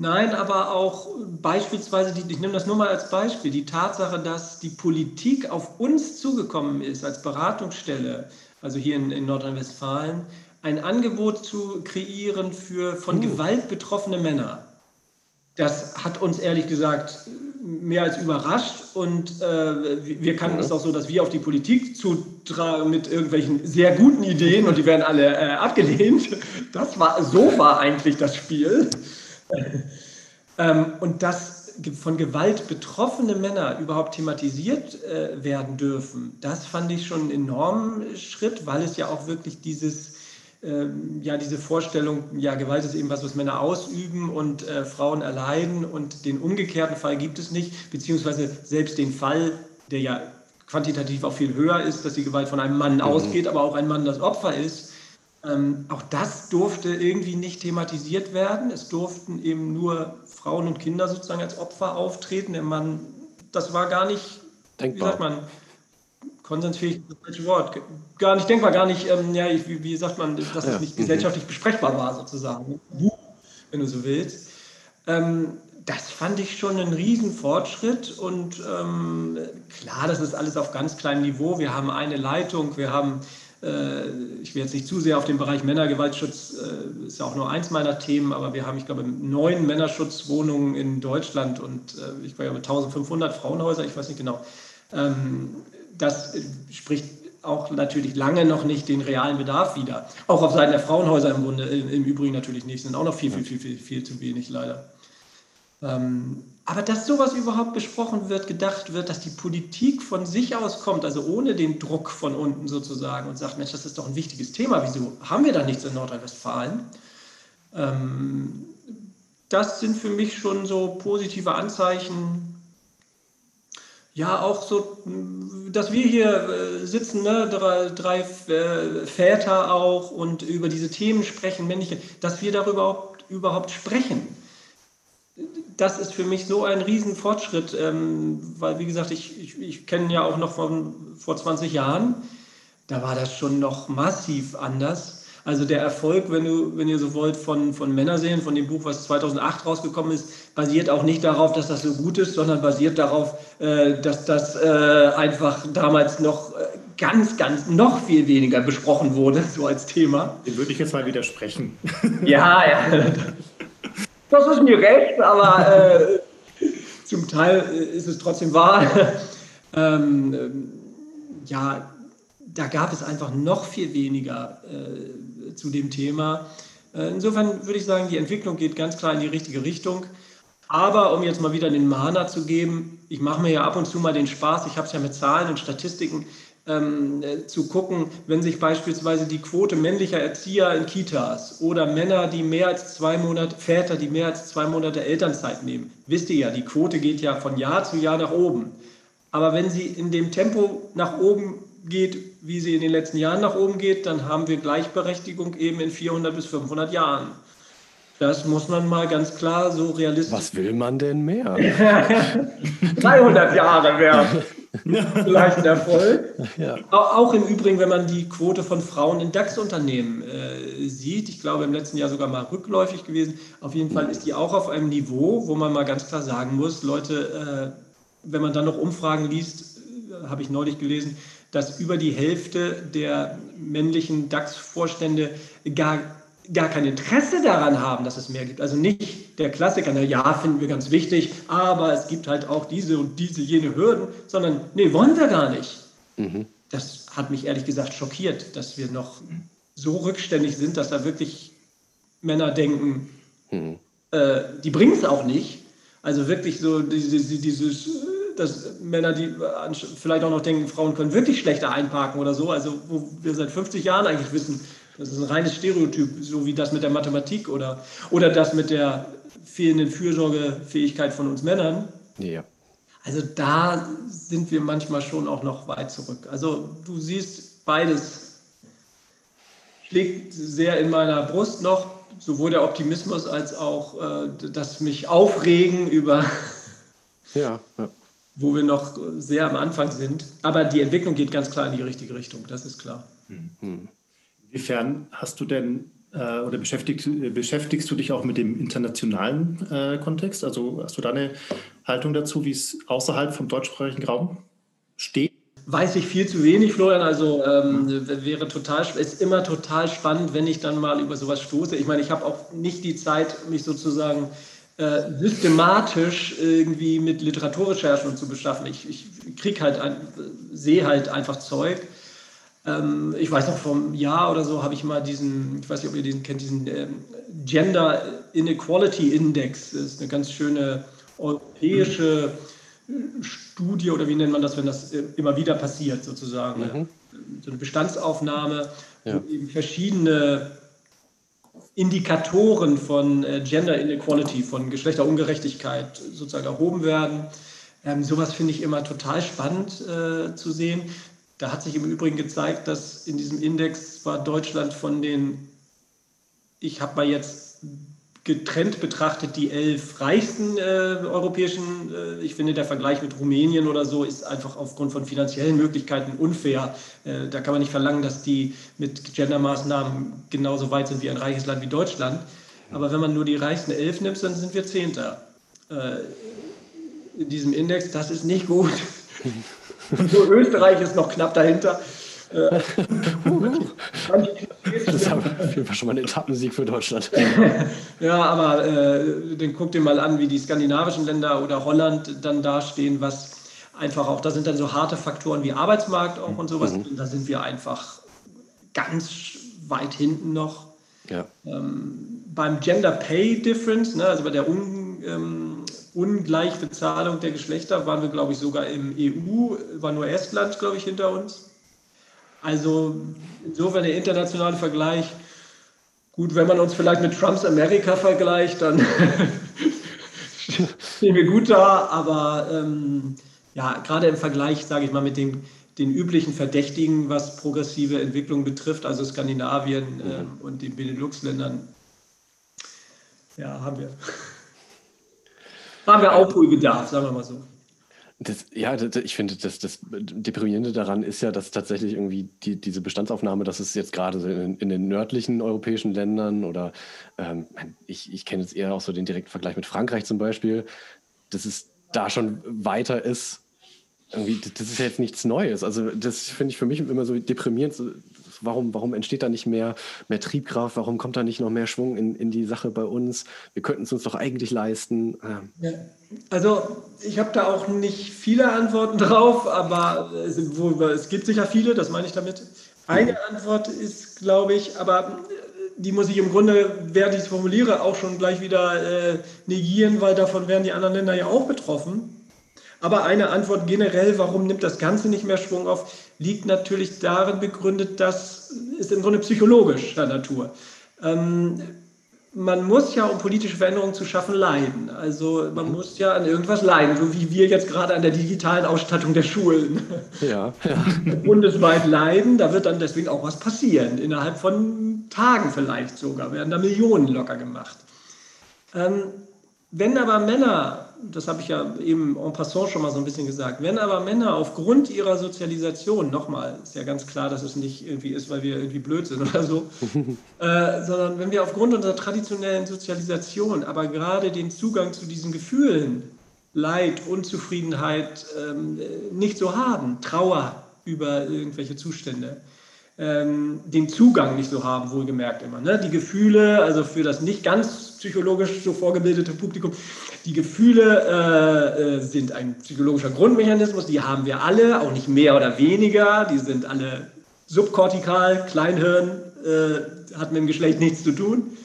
Nein, aber auch beispielsweise, die, ich nehme das nur mal als Beispiel, die Tatsache, dass die Politik auf uns zugekommen ist als Beratungsstelle, also hier in, in Nordrhein-Westfalen, ein Angebot zu kreieren für von uh. Gewalt betroffene Männer. Das hat uns ehrlich gesagt mehr als überrascht und äh, wir kannten es auch so, dass wir auf die Politik zutragen mit irgendwelchen sehr guten Ideen und die werden alle äh, abgelehnt. Das war so war eigentlich das Spiel. ähm, und dass von Gewalt betroffene Männer überhaupt thematisiert äh, werden dürfen, das fand ich schon einen enormen Schritt, weil es ja auch wirklich dieses, ähm, ja, diese Vorstellung, ja, Gewalt ist eben was, was Männer ausüben und äh, Frauen erleiden und den umgekehrten Fall gibt es nicht, beziehungsweise selbst den Fall, der ja quantitativ auch viel höher ist, dass die Gewalt von einem Mann mhm. ausgeht, aber auch ein Mann das Opfer ist, ähm, auch das durfte irgendwie nicht thematisiert werden. Es durften eben nur Frauen und Kinder sozusagen als Opfer auftreten. Der Mann, das war gar nicht, denkbar. wie sagt man, konsensfähig, das falsche Wort, gar nicht denkbar, gar nicht, ähm, ja, wie, wie, sagt man, dass ja. es nicht gesellschaftlich mhm. besprechbar war sozusagen, wenn du so willst. Ähm, das fand ich schon einen Riesenfortschritt und ähm, klar, das ist alles auf ganz kleinem Niveau. Wir haben eine Leitung, wir haben ich will jetzt nicht zu sehr auf den Bereich Männergewaltschutz, äh, ist ja auch nur eins meiner Themen, aber wir haben, ich glaube, neun Männerschutzwohnungen in Deutschland und äh, ich glaube 1500 Frauenhäuser, ich weiß nicht genau. Ähm, das spricht auch natürlich lange noch nicht den realen Bedarf wider. Auch auf Seiten der Frauenhäuser im Grunde, im Übrigen natürlich nicht, sind auch noch viel, viel, viel, viel, viel zu wenig leider. Aber dass sowas überhaupt besprochen wird, gedacht wird, dass die Politik von sich aus kommt, also ohne den Druck von unten sozusagen und sagt, Mensch, das ist doch ein wichtiges Thema, wieso haben wir da nichts in Nordrhein-Westfalen? Ähm, das sind für mich schon so positive Anzeichen. Ja, auch so, dass wir hier äh, sitzen, ne, drei, drei äh, Väter auch und über diese Themen sprechen, männliche, dass wir darüber überhaupt, überhaupt sprechen das ist für mich so ein Riesenfortschritt, ähm, weil, wie gesagt, ich, ich, ich kenne ja auch noch von vor 20 Jahren, da war das schon noch massiv anders. Also der Erfolg, wenn, du, wenn ihr so wollt, von, von Männersehen, von dem Buch, was 2008 rausgekommen ist, basiert auch nicht darauf, dass das so gut ist, sondern basiert darauf, äh, dass das äh, einfach damals noch äh, ganz, ganz noch viel weniger besprochen wurde, so als Thema. Dem würde ich jetzt mal widersprechen. Ja, ja. Das ist mir recht, aber äh, zum Teil äh, ist es trotzdem wahr. ähm, ähm, ja, da gab es einfach noch viel weniger äh, zu dem Thema. Äh, insofern würde ich sagen, die Entwicklung geht ganz klar in die richtige Richtung. Aber um jetzt mal wieder den Mahner zu geben, ich mache mir ja ab und zu mal den Spaß, ich habe es ja mit Zahlen und Statistiken, ähm, äh, zu gucken, wenn sich beispielsweise die Quote männlicher Erzieher in Kitas oder Männer, die mehr als zwei Monate, Väter, die mehr als zwei Monate Elternzeit nehmen, wisst ihr ja, die Quote geht ja von Jahr zu Jahr nach oben. Aber wenn sie in dem Tempo nach oben geht, wie sie in den letzten Jahren nach oben geht, dann haben wir Gleichberechtigung eben in 400 bis 500 Jahren. Das muss man mal ganz klar so realistisch. Was will man denn mehr? 300 Jahre wäre vielleicht ein Erfolg. Ja. Auch im Übrigen, wenn man die Quote von Frauen in DAX-Unternehmen äh, sieht, ich glaube im letzten Jahr sogar mal rückläufig gewesen, auf jeden Fall ist die auch auf einem Niveau, wo man mal ganz klar sagen muss, Leute, äh, wenn man dann noch Umfragen liest, äh, habe ich neulich gelesen, dass über die Hälfte der männlichen DAX-Vorstände gar gar kein Interesse daran haben, dass es mehr gibt. Also nicht der Klassiker, na ja, finden wir ganz wichtig, aber es gibt halt auch diese und diese, jene Hürden, sondern nee, wollen wir gar nicht. Mhm. Das hat mich ehrlich gesagt schockiert, dass wir noch so rückständig sind, dass da wirklich Männer denken, mhm. äh, die bringen es auch nicht. Also wirklich so dieses, dieses dass Männer, die vielleicht auch noch denken, Frauen können wirklich schlechter einparken oder so, also wo wir seit 50 Jahren eigentlich wissen, das ist ein reines Stereotyp, so wie das mit der Mathematik oder, oder das mit der fehlenden Fürsorgefähigkeit von uns Männern. Ja. Also da sind wir manchmal schon auch noch weit zurück. Also du siehst, beides schlägt sehr in meiner Brust noch, sowohl der Optimismus als auch äh, das mich aufregen über, ja, ja. wo wir noch sehr am Anfang sind. Aber die Entwicklung geht ganz klar in die richtige Richtung, das ist klar. Mhm. Inwiefern hast du denn äh, oder beschäftigst, beschäftigst du dich auch mit dem internationalen äh, Kontext? Also hast du da eine Haltung dazu, wie es außerhalb vom deutschsprachigen Raum steht? Weiß ich viel zu wenig, Florian. Also ähm, wäre total, ist immer total spannend, wenn ich dann mal über sowas stoße. Ich meine, ich habe auch nicht die Zeit, mich sozusagen äh, systematisch irgendwie mit Literaturrecherchen zu beschaffen. Ich, ich krieg halt, sehe halt einfach Zeug. Ähm, ich weiß noch, vom Jahr oder so habe ich mal diesen, ich weiß nicht, ob ihr diesen kennt, diesen ähm, Gender Inequality Index. Das ist eine ganz schöne europäische Studie oder wie nennt man das, wenn das äh, immer wieder passiert, sozusagen. Mhm. So eine Bestandsaufnahme, ja. wo eben verschiedene Indikatoren von äh, Gender Inequality, von Geschlechterungerechtigkeit sozusagen erhoben werden. Ähm, sowas finde ich immer total spannend äh, zu sehen. Da hat sich im Übrigen gezeigt, dass in diesem Index war Deutschland von den, ich habe mal jetzt getrennt betrachtet, die elf reichsten äh, europäischen, äh, ich finde der Vergleich mit Rumänien oder so ist einfach aufgrund von finanziellen Möglichkeiten unfair. Äh, da kann man nicht verlangen, dass die mit Gendermaßnahmen genauso weit sind wie ein reiches Land wie Deutschland. Aber wenn man nur die reichsten elf nimmt, dann sind wir Zehnter. Äh, in diesem Index, das ist nicht gut. Nur Österreich ist noch knapp dahinter. Das ist auf jeden Fall schon mal ein Etappensieg für Deutschland. ja, aber äh, dann guck dir mal an, wie die skandinavischen Länder oder Holland dann dastehen, was einfach auch, da sind dann so harte Faktoren wie Arbeitsmarkt auch und sowas. Mhm. Und da sind wir einfach ganz weit hinten noch. Ja. Ähm, beim Gender Pay Difference, ne, also bei der Un, ähm, Ungleichbezahlung der Geschlechter waren wir, glaube ich, sogar im EU, war nur Estland, glaube ich, hinter uns. Also insofern der internationale Vergleich. Gut, wenn man uns vielleicht mit Trumps Amerika vergleicht, dann stehen wir gut da. Aber ähm, ja, gerade im Vergleich, sage ich mal, mit den, den üblichen Verdächtigen, was progressive Entwicklung betrifft, also Skandinavien ähm, und den Benelux-Ländern, ja, haben wir, haben wir Aufholbedarf, sagen wir mal so. Das, ja, das, ich finde, das, das Deprimierende daran ist ja, dass tatsächlich irgendwie die, diese Bestandsaufnahme, dass es jetzt gerade in, in, den nördlichen europäischen Ländern oder ähm, ich, ich kenne jetzt eher auch so den direkten Vergleich mit Frankreich zum Beispiel, dass es da schon weiter ist. Irgendwie, das ist ja jetzt nichts Neues. Also, das finde ich für mich immer so deprimierend warum, warum entsteht da nicht mehr, mehr Triebkraft? Warum kommt da nicht noch mehr Schwung in, in die Sache bei uns? Wir könnten es uns doch eigentlich leisten. Ähm. Ja. Also ich habe da auch nicht viele Antworten drauf, aber es, wo, es gibt sicher viele, das meine ich damit. Eine Antwort ist, glaube ich, aber die muss ich im Grunde, während ich es formuliere, auch schon gleich wieder äh, negieren, weil davon wären die anderen Länder ja auch betroffen. Aber eine Antwort generell, warum nimmt das Ganze nicht mehr Schwung auf, liegt natürlich darin begründet, dass ist im Grunde psychologischer Natur. Ähm, man muss ja, um politische Veränderungen zu schaffen, leiden. Also man mhm. muss ja an irgendwas leiden, so wie wir jetzt gerade an der digitalen Ausstattung der Schulen. Ja, ja. Bundesweit leiden, da wird dann deswegen auch was passieren. Innerhalb von Tagen vielleicht sogar werden da Millionen locker gemacht. Ähm, wenn aber Männer das habe ich ja eben en passant schon mal so ein bisschen gesagt, wenn aber Männer aufgrund ihrer Sozialisation, nochmal, ist ja ganz klar, dass es nicht irgendwie ist, weil wir irgendwie blöd sind oder so, äh, sondern wenn wir aufgrund unserer traditionellen Sozialisation aber gerade den Zugang zu diesen Gefühlen, Leid, Unzufriedenheit ähm, nicht so haben, Trauer über irgendwelche Zustände, ähm, den Zugang nicht so haben, wohlgemerkt immer. Ne? Die Gefühle, also für das nicht ganz psychologisch so vorgebildete Publikum, die Gefühle äh, äh, sind ein psychologischer Grundmechanismus, die haben wir alle, auch nicht mehr oder weniger, die sind alle subkortikal, Kleinhirn, äh, hat mit dem Geschlecht nichts zu tun.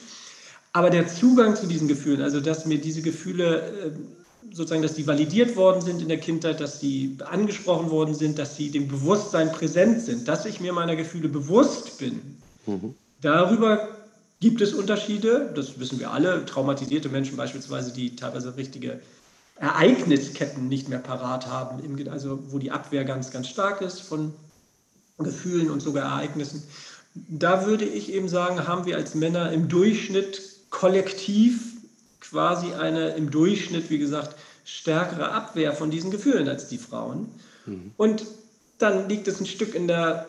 Aber der Zugang zu diesen Gefühlen, also dass mir diese Gefühle äh, sozusagen, dass die validiert worden sind in der Kindheit, dass sie angesprochen worden sind, dass sie dem Bewusstsein präsent sind, dass ich mir meiner Gefühle bewusst bin. Mhm. Darüber gibt es Unterschiede, das wissen wir alle, traumatisierte Menschen beispielsweise, die teilweise richtige Ereignisketten nicht mehr parat haben, also wo die Abwehr ganz, ganz stark ist von Gefühlen und sogar Ereignissen. Da würde ich eben sagen, haben wir als Männer im Durchschnitt kollektiv quasi eine im Durchschnitt, wie gesagt, stärkere Abwehr von diesen Gefühlen als die Frauen. Mhm. Und dann liegt es ein Stück in der,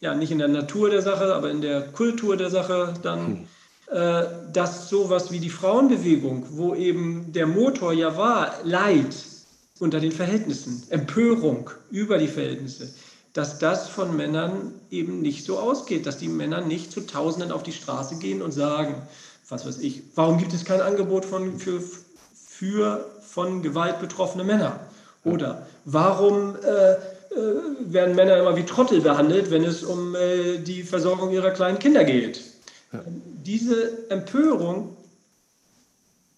ja, nicht in der Natur der Sache, aber in der Kultur der Sache dann, mhm. äh, dass sowas wie die Frauenbewegung, wo eben der Motor ja war, Leid unter den Verhältnissen, Empörung über die Verhältnisse, dass das von Männern eben nicht so ausgeht, dass die Männer nicht zu Tausenden auf die Straße gehen und sagen, was weiß ich, warum gibt es kein Angebot von, für, für von Gewalt betroffene Männer? Oder warum äh, werden Männer immer wie Trottel behandelt, wenn es um äh, die Versorgung ihrer kleinen Kinder geht? Ja. Diese Empörung,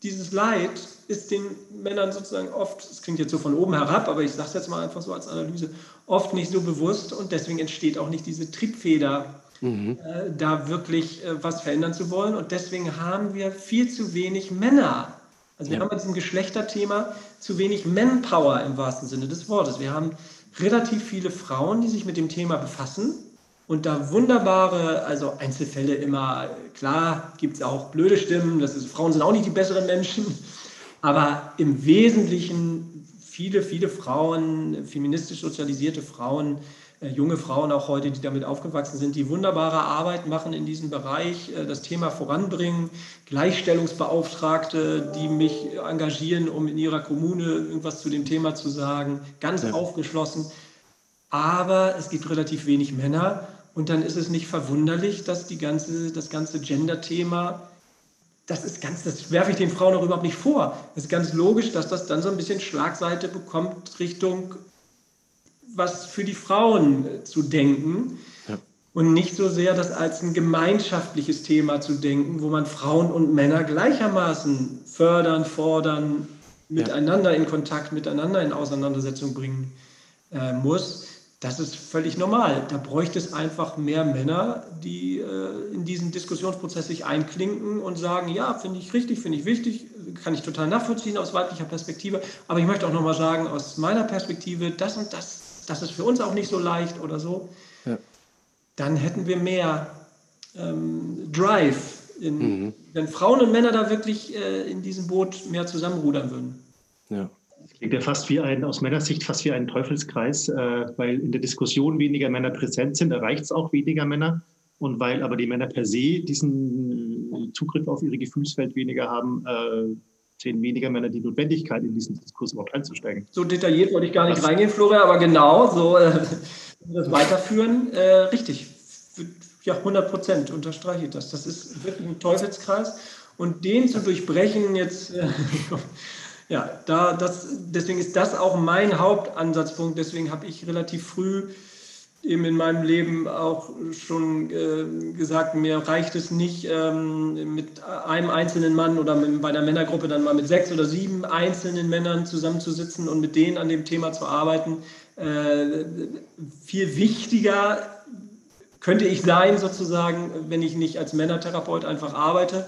dieses Leid ist den Männern sozusagen oft, das klingt jetzt so von oben herab, aber ich sage es jetzt mal einfach so als Analyse, oft nicht so bewusst und deswegen entsteht auch nicht diese Triebfeder mhm. äh, da wirklich äh, was verändern zu wollen. Und deswegen haben wir viel zu wenig Männer. Also wir ja. haben bei diesem Geschlechterthema zu wenig Manpower im wahrsten Sinne des Wortes. Wir haben relativ viele Frauen, die sich mit dem Thema befassen und da wunderbare, also Einzelfälle immer, klar gibt es auch blöde Stimmen, das ist, Frauen sind auch nicht die besseren Menschen, aber im Wesentlichen viele, viele Frauen, feministisch sozialisierte Frauen, junge Frauen auch heute, die damit aufgewachsen sind, die wunderbare Arbeit machen in diesem Bereich, äh, das Thema voranbringen, Gleichstellungsbeauftragte, die mich engagieren, um in ihrer Kommune irgendwas zu dem Thema zu sagen, ganz ja. aufgeschlossen. Aber es gibt relativ wenig Männer und dann ist es nicht verwunderlich, dass die ganze, das ganze Gender-Thema das ist ganz, das werfe ich den Frauen auch überhaupt nicht vor. Es ist ganz logisch, dass das dann so ein bisschen Schlagseite bekommt Richtung was für die Frauen äh, zu denken ja. und nicht so sehr das als ein gemeinschaftliches Thema zu denken, wo man Frauen und Männer gleichermaßen fördern, fordern miteinander in Kontakt, miteinander in Auseinandersetzung bringen äh, muss, das ist völlig normal. Da bräuchte es einfach mehr Männer, die äh, in diesen Diskussionsprozess sich einklinken und sagen, ja, finde ich richtig, finde ich wichtig, kann ich total nachvollziehen aus weiblicher Perspektive. Aber ich möchte auch nochmal sagen, aus meiner Perspektive, das und das, das ist für uns auch nicht so leicht oder so. Ja. Dann hätten wir mehr ähm, Drive in, mhm. wenn Frauen und Männer da wirklich äh, in diesem Boot mehr zusammenrudern würden. Ja. Das klingt ja fast wie ein, aus Männersicht fast wie ein Teufelskreis, äh, weil in der Diskussion weniger Männer präsent sind, erreicht es auch weniger Männer. Und weil aber die Männer per se diesen Zugriff auf ihre Gefühlswelt weniger haben, äh, sehen weniger Männer die Notwendigkeit, in diesen Diskurs überhaupt einzusteigen. So detailliert wollte ich gar nicht Was? reingehen, Florian, aber genau, so äh, das weiterführen, äh, richtig ja, 100 Prozent unterstreiche ich das. Das ist wirklich ein Teufelskreis. Und den zu durchbrechen jetzt, äh, ja, da, das, deswegen ist das auch mein Hauptansatzpunkt. Deswegen habe ich relativ früh eben in meinem Leben auch schon äh, gesagt, mir reicht es nicht ähm, mit einem einzelnen Mann oder mit, bei einer Männergruppe dann mal mit sechs oder sieben einzelnen Männern zusammenzusitzen und mit denen an dem Thema zu arbeiten. Äh, viel wichtiger könnte ich sein, sozusagen, wenn ich nicht als Männertherapeut einfach arbeite,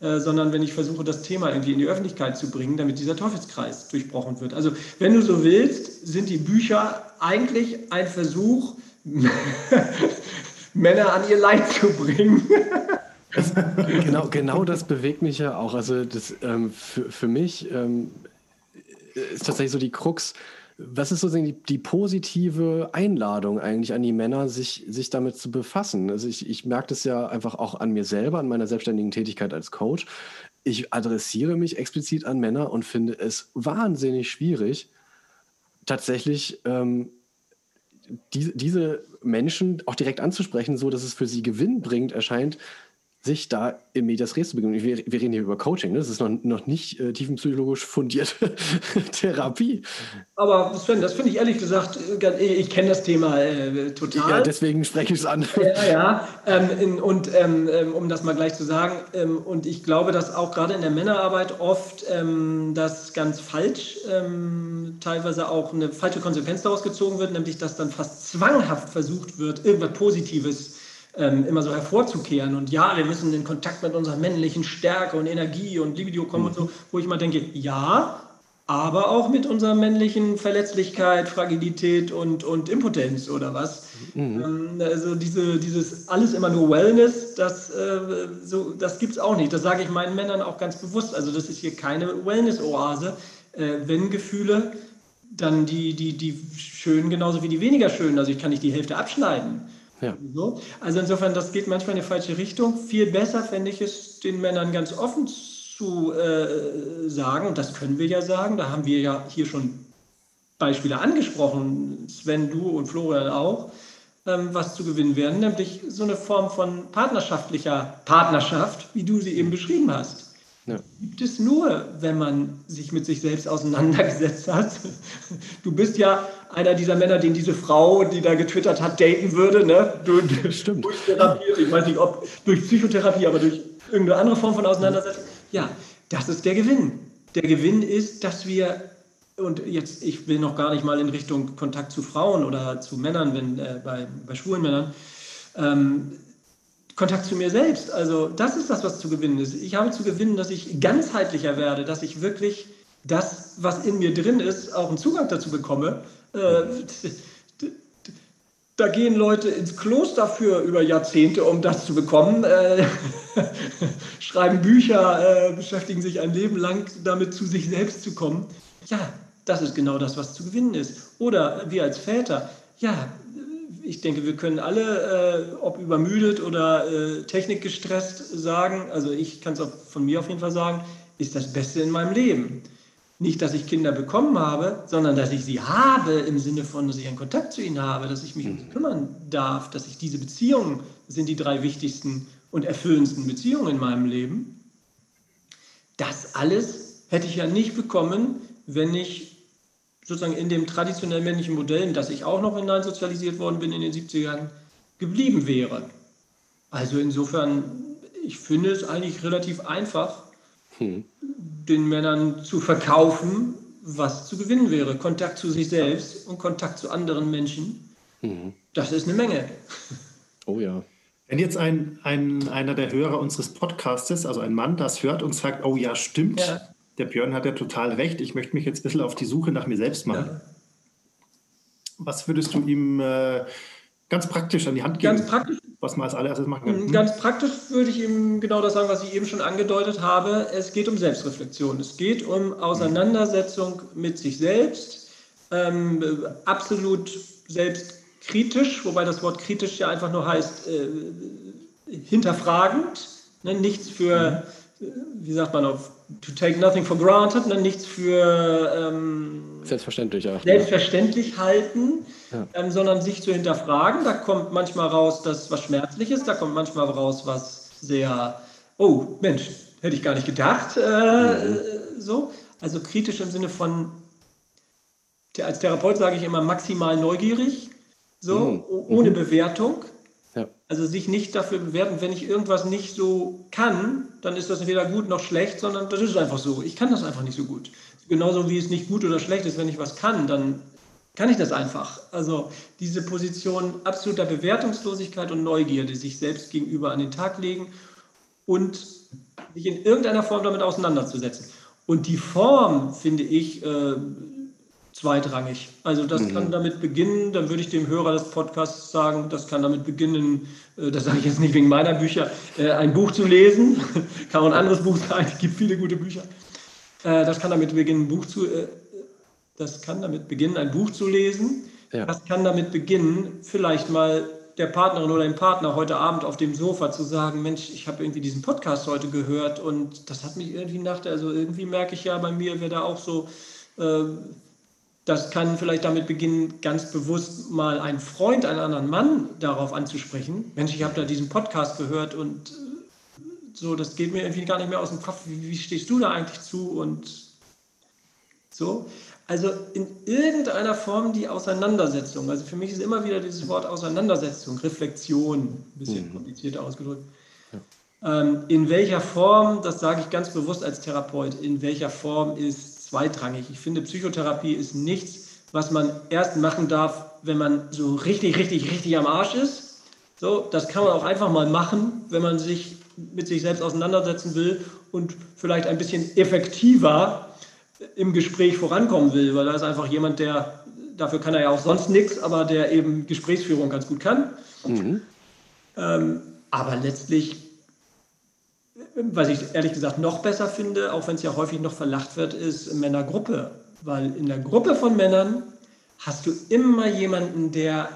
äh, sondern wenn ich versuche, das Thema irgendwie in die Öffentlichkeit zu bringen, damit dieser Teufelskreis durchbrochen wird. Also, wenn du so willst, sind die Bücher eigentlich ein Versuch, Männer an ihr Leid zu bringen. Genau, genau das bewegt mich ja auch. Also das, ähm, für, für mich ähm, ist tatsächlich so die Krux, was ist sozusagen die, die, positive Einladung eigentlich an die Männer, sich, sich damit zu befassen? Also ich, ich merke das ja einfach auch an mir selber, an meiner selbstständigen Tätigkeit als Coach. Ich adressiere mich explizit an Männer und finde es wahnsinnig schwierig, tatsächlich ähm, die, diese Menschen auch direkt anzusprechen, so dass es für sie Gewinn bringt, erscheint, sich da im Medias Res zu begeben. Wir, wir, reden hier über Coaching, ne? das ist noch, noch nicht äh, tiefenpsychologisch fundierte Therapie. Aber Sven, das finde ich ehrlich gesagt, äh, ich kenne das Thema äh, total. Ja, deswegen spreche ich es an. Ja, ja. Ähm, in, und ähm, ähm, um das mal gleich zu sagen, ähm, und ich glaube, dass auch gerade in der Männerarbeit oft ähm, das ganz falsch, ähm, teilweise auch eine falsche Konsequenz daraus gezogen wird, nämlich dass dann fast zwanghaft versucht wird, irgendwas Positives zu ähm, immer so hervorzukehren. Und ja, wir müssen in Kontakt mit unserer männlichen Stärke und Energie und Libido kommen mhm. und so, mhm. wo ich mal denke, ja, aber auch mit unserer männlichen Verletzlichkeit, Fragilität und, und Impotenz oder was. Mhm. Ähm, also diese, dieses alles immer nur Wellness, das, äh, so, das gibt es auch nicht. Das sage ich meinen Männern auch ganz bewusst. Also das ist hier keine Wellness-Oase. Äh, wenn Gefühle, dann die, die, die schönen genauso wie die weniger schönen. Also ich kann nicht die Hälfte abschneiden. Ja. So. Also insofern, das geht manchmal in die falsche Richtung. Viel besser fände ich es, den Männern ganz offen zu äh, sagen, und das können wir ja sagen, da haben wir ja hier schon Beispiele angesprochen, Sven, du und Florian auch, ähm, was zu gewinnen werden, nämlich so eine Form von partnerschaftlicher Partnerschaft, wie du sie eben beschrieben hast. Ja. Gibt es nur, wenn man sich mit sich selbst auseinandergesetzt hat. Du bist ja einer dieser Männer, den diese Frau, die da getwittert hat, daten würde. Ne? Du, Stimmt. Durchtherapiert, ich weiß nicht, ob durch Psychotherapie, aber durch irgendeine andere Form von Auseinandersetzung. Ja, das ist der Gewinn. Der Gewinn ist, dass wir, und jetzt, ich will noch gar nicht mal in Richtung Kontakt zu Frauen oder zu Männern, wenn, äh, bei, bei schwulen Männern, ähm, Kontakt zu mir selbst. Also das ist das, was zu gewinnen ist. Ich habe zu gewinnen, dass ich ganzheitlicher werde, dass ich wirklich das, was in mir drin ist, auch einen Zugang dazu bekomme. Äh, da gehen Leute ins Kloster für über Jahrzehnte, um das zu bekommen, äh, schreiben Bücher, äh, beschäftigen sich ein Leben lang damit, zu sich selbst zu kommen. Ja, das ist genau das, was zu gewinnen ist. Oder wir als Väter, ja, ich denke, wir können alle, äh, ob übermüdet oder äh, technikgestresst, sagen, also ich kann es von mir auf jeden Fall sagen, ist das Beste in meinem Leben. Nicht, dass ich Kinder bekommen habe, sondern dass ich sie habe im Sinne von, dass ich einen Kontakt zu ihnen habe, dass ich mich um sie kümmern darf, dass ich diese Beziehungen sind die drei wichtigsten und erfüllendsten Beziehungen in meinem Leben. Das alles hätte ich ja nicht bekommen, wenn ich sozusagen in dem traditionell männlichen Modell, in das ich auch noch hinein sozialisiert worden bin in den 70ern, geblieben wäre. Also insofern, ich finde es eigentlich relativ einfach, hm. den Männern zu verkaufen, was zu gewinnen wäre. Kontakt zu sich selbst und Kontakt zu anderen Menschen. Hm. Das ist eine Menge. Oh ja. Wenn jetzt ein, ein, einer der Hörer unseres Podcastes, also ein Mann, das hört und sagt, oh ja, stimmt, ja. der Björn hat ja total recht, ich möchte mich jetzt ein bisschen auf die Suche nach mir selbst machen. Ja. Was würdest du ihm äh, ganz praktisch an die Hand geben? Ganz praktisch. Was man als allererstes machen kann. Hm? Ganz praktisch würde ich ihm genau das sagen, was ich eben schon angedeutet habe. Es geht um Selbstreflexion. Es geht um Auseinandersetzung mit sich selbst. Ähm, absolut selbstkritisch, wobei das Wort kritisch ja einfach nur heißt äh, hinterfragend. Ne? Nichts für, mhm. wie sagt man auf to take nothing for granted, ne? nichts für ähm, selbstverständlich, ja. selbstverständlich halten, ja. ähm, sondern sich zu hinterfragen. Da kommt manchmal raus, dass was schmerzlich ist, da kommt manchmal raus, was sehr, oh Mensch, hätte ich gar nicht gedacht. Äh, mhm. so. Also kritisch im Sinne von, als Therapeut sage ich immer maximal neugierig, so, mhm. ohne mhm. Bewertung. Also sich nicht dafür bewerten, wenn ich irgendwas nicht so kann, dann ist das weder gut noch schlecht, sondern das ist einfach so. Ich kann das einfach nicht so gut. Genauso wie es nicht gut oder schlecht ist, wenn ich was kann, dann kann ich das einfach. Also diese Position absoluter Bewertungslosigkeit und Neugierde sich selbst gegenüber an den Tag legen und sich in irgendeiner Form damit auseinanderzusetzen. Und die Form, finde ich, äh, zweitrangig. Also das mhm. kann damit beginnen, dann würde ich dem Hörer des Podcasts sagen, das kann damit beginnen, äh, das sage ich jetzt nicht wegen meiner Bücher, äh, ein Buch zu lesen. kann auch ein anderes Buch sein, es gibt viele gute Bücher. Äh, das kann damit beginnen, ein Buch zu, das kann damit beginnen, ein Buch zu lesen. Ja. Das kann damit beginnen, vielleicht mal der Partnerin oder dem Partner heute Abend auf dem Sofa zu sagen, Mensch, ich habe irgendwie diesen Podcast heute gehört und das hat mich irgendwie nach der, also irgendwie merke ich ja bei mir, wer da auch so äh, das kann vielleicht damit beginnen, ganz bewusst mal einen Freund, einen anderen Mann darauf anzusprechen. Mensch, ich habe da diesen Podcast gehört und äh, so, das geht mir irgendwie gar nicht mehr aus dem Kopf. Wie, wie stehst du da eigentlich zu? Und so. Also in irgendeiner Form die Auseinandersetzung. Also für mich ist immer wieder dieses Wort Auseinandersetzung, Reflexion, ein bisschen mhm. komplizierter ausgedrückt. Ja. Ähm, in welcher Form, das sage ich ganz bewusst als Therapeut, in welcher Form ist zweitrangig. Ich finde, Psychotherapie ist nichts, was man erst machen darf, wenn man so richtig, richtig, richtig am Arsch ist. So, das kann man auch einfach mal machen, wenn man sich mit sich selbst auseinandersetzen will und vielleicht ein bisschen effektiver im Gespräch vorankommen will, weil da ist einfach jemand, der, dafür kann er ja auch sonst nichts, aber der eben Gesprächsführung ganz gut kann. Mhm. Ähm, aber letztlich was ich ehrlich gesagt noch besser finde, auch wenn es ja häufig noch verlacht wird, ist Männergruppe. Weil in der Gruppe von Männern hast du immer jemanden, der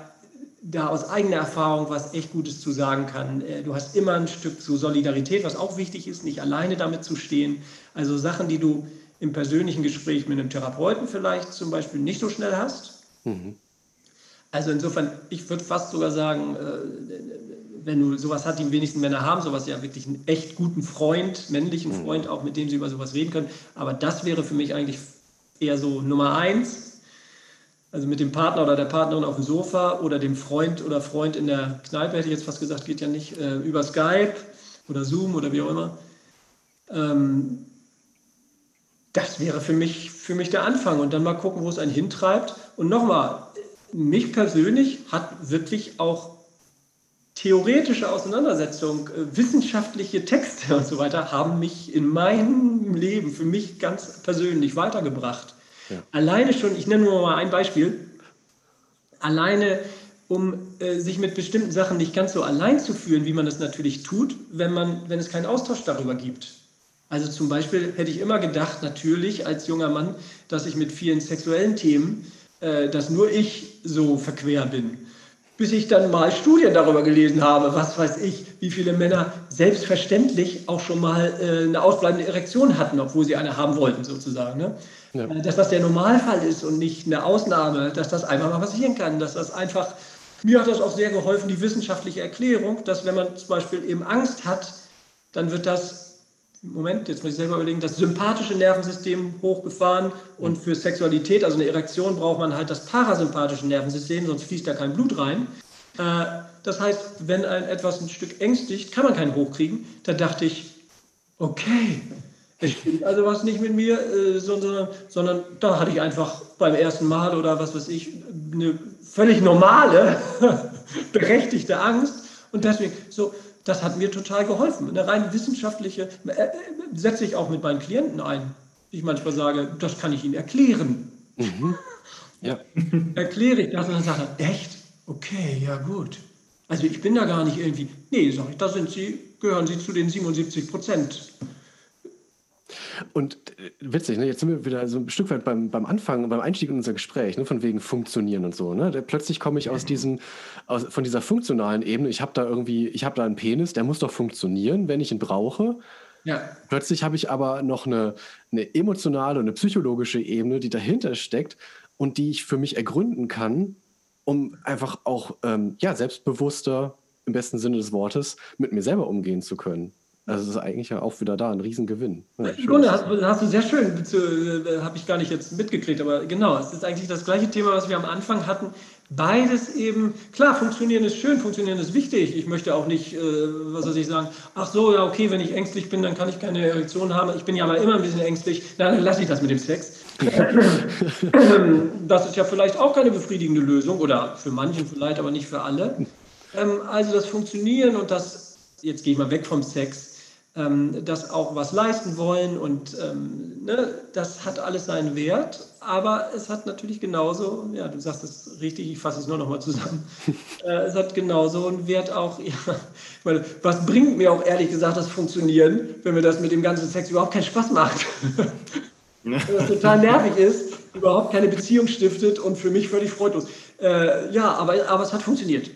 da aus eigener Erfahrung was echt Gutes zu sagen kann. Äh, du hast immer ein Stück zu Solidarität, was auch wichtig ist, nicht alleine damit zu stehen. Also Sachen, die du im persönlichen Gespräch mit einem Therapeuten vielleicht zum Beispiel nicht so schnell hast. Mhm. Also insofern, ich würde fast sogar sagen, äh, wenn du sowas hast, die wenigsten Männer haben, sowas ja wirklich einen echt guten Freund, männlichen mhm. Freund, auch mit dem sie über sowas reden können. Aber das wäre für mich eigentlich eher so Nummer eins. Also mit dem Partner oder der Partnerin auf dem Sofa oder dem Freund oder Freund in der Kneipe, hätte ich jetzt fast gesagt, geht ja nicht, äh, über Skype oder Zoom oder wie auch immer. Ähm, das wäre für mich, für mich der Anfang und dann mal gucken, wo es einen hintreibt. Und nochmal, mich persönlich hat wirklich auch theoretische Auseinandersetzung, äh, wissenschaftliche Texte und so weiter haben mich in meinem Leben für mich ganz persönlich weitergebracht. Ja. Alleine schon, ich nenne nur mal ein Beispiel, alleine um äh, sich mit bestimmten Sachen nicht ganz so allein zu fühlen, wie man das natürlich tut, wenn, man, wenn es keinen Austausch darüber gibt. Also zum Beispiel hätte ich immer gedacht, natürlich als junger Mann, dass ich mit vielen sexuellen Themen, äh, dass nur ich so verquer bin bis ich dann mal Studien darüber gelesen habe, was weiß ich, wie viele Männer selbstverständlich auch schon mal äh, eine ausbleibende Erektion hatten, obwohl sie eine haben wollten, sozusagen. Ne? Ja. Äh, dass das der Normalfall ist und nicht eine Ausnahme, dass das einfach mal passieren kann, dass das einfach, mir hat das auch sehr geholfen, die wissenschaftliche Erklärung, dass wenn man zum Beispiel eben Angst hat, dann wird das Moment, jetzt muss ich selber überlegen, das sympathische Nervensystem hochgefahren und für Sexualität, also eine Erektion, braucht man halt das parasympathische Nervensystem, sonst fließt da kein Blut rein. Äh, das heißt, wenn ein etwas ein Stück ängstigt, kann man keinen hochkriegen. Da dachte ich, okay, also was nicht mit mir, äh, sondern, sondern da hatte ich einfach beim ersten Mal oder was weiß ich, eine völlig normale, berechtigte Angst. Und deswegen, so, das hat mir total geholfen. Eine rein wissenschaftliche, äh, äh, setze ich auch mit meinen Klienten ein. Ich manchmal sage, das kann ich Ihnen erklären. Mhm. Ja. Erkläre ich das und dann sagt er, echt? Okay, ja gut. Also ich bin da gar nicht irgendwie. Nee, sage ich, da sind Sie, gehören Sie zu den 77 Prozent. Und äh, witzig, ne? jetzt sind wir wieder so ein Stück weit beim, beim Anfang, beim Einstieg in unser Gespräch, ne? von wegen funktionieren und so. Ne? Da, plötzlich komme ich aus diesem, aus, von dieser funktionalen Ebene, ich habe da irgendwie, ich habe da einen Penis, der muss doch funktionieren, wenn ich ihn brauche. Ja. Plötzlich habe ich aber noch eine, eine emotionale und eine psychologische Ebene, die dahinter steckt und die ich für mich ergründen kann, um einfach auch ähm, ja, selbstbewusster im besten Sinne des Wortes mit mir selber umgehen zu können. Also es ist eigentlich ja auch wieder da ein Riesengewinn. Ja, Im Grunde hast, hast, du sehr schön, äh, habe ich gar nicht jetzt mitgekriegt, aber genau, es ist eigentlich das gleiche Thema, was wir am Anfang hatten. Beides eben, klar, funktionieren ist schön, funktionieren ist wichtig. Ich möchte auch nicht, äh, was soll ich sagen, ach so, ja, okay, wenn ich ängstlich bin, dann kann ich keine Erektion haben. Ich bin ja aber immer ein bisschen ängstlich, Na, dann lasse ich das mit dem Sex. das ist ja vielleicht auch keine befriedigende Lösung oder für manchen vielleicht, aber nicht für alle. Ähm, also das Funktionieren und das, jetzt gehe ich mal weg vom Sex, ähm, das auch was leisten wollen und ähm, ne, das hat alles seinen Wert, aber es hat natürlich genauso, ja, du sagst es richtig, ich fasse es nur noch mal zusammen, äh, es hat genauso einen Wert auch, ja, ich meine, was bringt mir auch ehrlich gesagt das Funktionieren, wenn mir das mit dem ganzen Sex überhaupt keinen Spaß macht? wenn das total nervig ist, überhaupt keine Beziehung stiftet und für mich völlig freudlos. Äh, ja, aber, aber es hat funktioniert.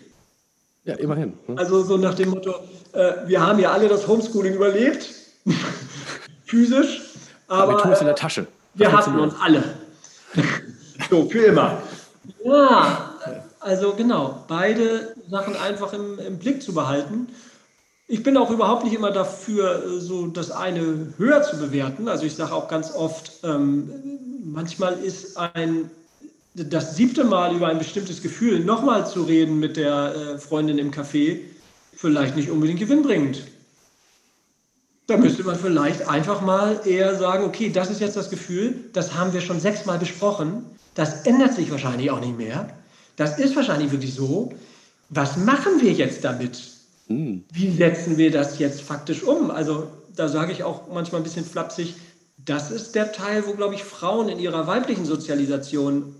Ja, immerhin. Ne? Also so nach dem Motto, äh, wir haben ja alle das Homeschooling überlebt, physisch, aber, aber wir tun es in der Tasche. Wir hatten uns alle. so, für immer. Ja, also genau, beide Sachen einfach im, im Blick zu behalten. Ich bin auch überhaupt nicht immer dafür, so das eine höher zu bewerten. Also ich sage auch ganz oft, ähm, manchmal ist ein das siebte Mal über ein bestimmtes Gefühl nochmal zu reden mit der äh, Freundin im Café vielleicht nicht unbedingt gewinnbringend. Da müsste man vielleicht einfach mal eher sagen, okay, das ist jetzt das Gefühl, das haben wir schon sechsmal besprochen, das ändert sich wahrscheinlich auch nicht mehr. Das ist wahrscheinlich wirklich so. Was machen wir jetzt damit? Hm. Wie setzen wir das jetzt faktisch um? Also da sage ich auch manchmal ein bisschen flapsig, das ist der Teil, wo, glaube ich, Frauen in ihrer weiblichen Sozialisation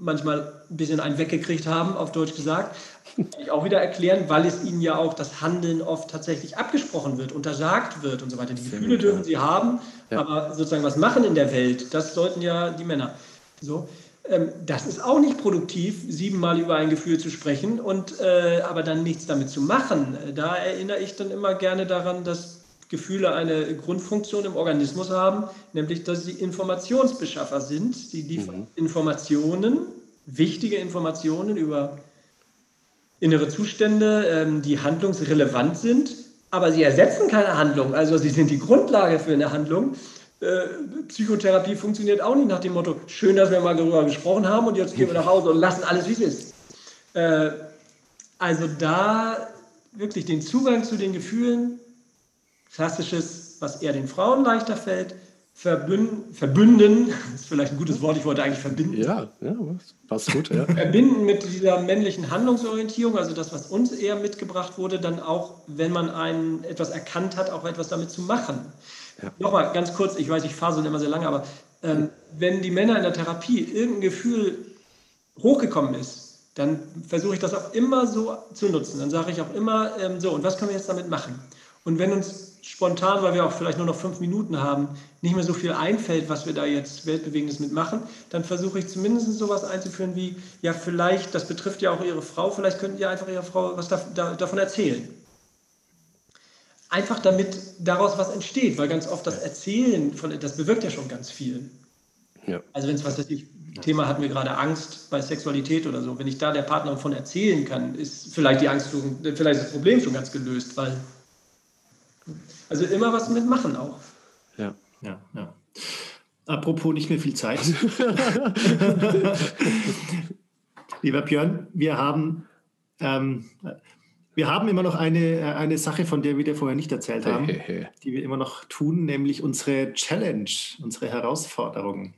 manchmal ein bisschen einen weggekriegt haben, auf Deutsch gesagt. Kann ich auch wieder erklären, weil es ihnen ja auch das Handeln oft tatsächlich abgesprochen wird, untersagt wird und so weiter. Die Gefühle dürfen sie haben, ja. aber sozusagen was machen in der Welt, das sollten ja die Männer. So. Ähm, das ist auch nicht produktiv, siebenmal über ein Gefühl zu sprechen und äh, aber dann nichts damit zu machen. Da erinnere ich dann immer gerne daran, dass Gefühle eine Grundfunktion im Organismus haben, nämlich dass sie Informationsbeschaffer sind. Sie liefern mhm. Informationen, wichtige Informationen über innere Zustände, ähm, die handlungsrelevant sind, aber sie ersetzen keine Handlung, also sie sind die Grundlage für eine Handlung. Äh, Psychotherapie funktioniert auch nicht nach dem Motto, schön, dass wir mal darüber gesprochen haben und jetzt gehen wir nach Hause und lassen alles, wie es ist. Äh, also da wirklich den Zugang zu den Gefühlen klassisches, was eher den Frauen leichter fällt, verbünden, verbünden, ist vielleicht ein gutes Wort, ich wollte eigentlich verbinden. Ja, ja passt gut. Ja. Verbinden mit dieser männlichen Handlungsorientierung, also das, was uns eher mitgebracht wurde, dann auch, wenn man einen, etwas erkannt hat, auch etwas damit zu machen. Ja. Nochmal ganz kurz, ich weiß, ich fahre so immer sehr lange, aber ähm, wenn die Männer in der Therapie irgendein Gefühl hochgekommen ist, dann versuche ich das auch immer so zu nutzen. Dann sage ich auch immer ähm, so, und was können wir jetzt damit machen? Und wenn uns spontan, weil wir auch vielleicht nur noch fünf Minuten haben, nicht mehr so viel einfällt, was wir da jetzt Weltbewegendes mitmachen, dann versuche ich zumindest sowas einzuführen wie, ja, vielleicht, das betrifft ja auch Ihre Frau, vielleicht könnten Sie einfach Ihrer Frau was da, da, davon erzählen. Einfach damit daraus was entsteht, weil ganz oft das Erzählen von, das bewirkt ja schon ganz viel. Ja. Also wenn es was das Thema hatten wir gerade Angst bei Sexualität oder so, wenn ich da der Partner von erzählen kann, ist vielleicht die Angst, vielleicht das Problem schon ganz gelöst, weil also immer was mitmachen auch. Ja. Ja, ja. Apropos nicht mehr viel Zeit. Lieber Björn, wir haben ähm, Wir haben immer noch eine, äh, eine Sache, von der wir dir vorher nicht erzählt haben, die wir immer noch tun, nämlich unsere Challenge, unsere Herausforderung.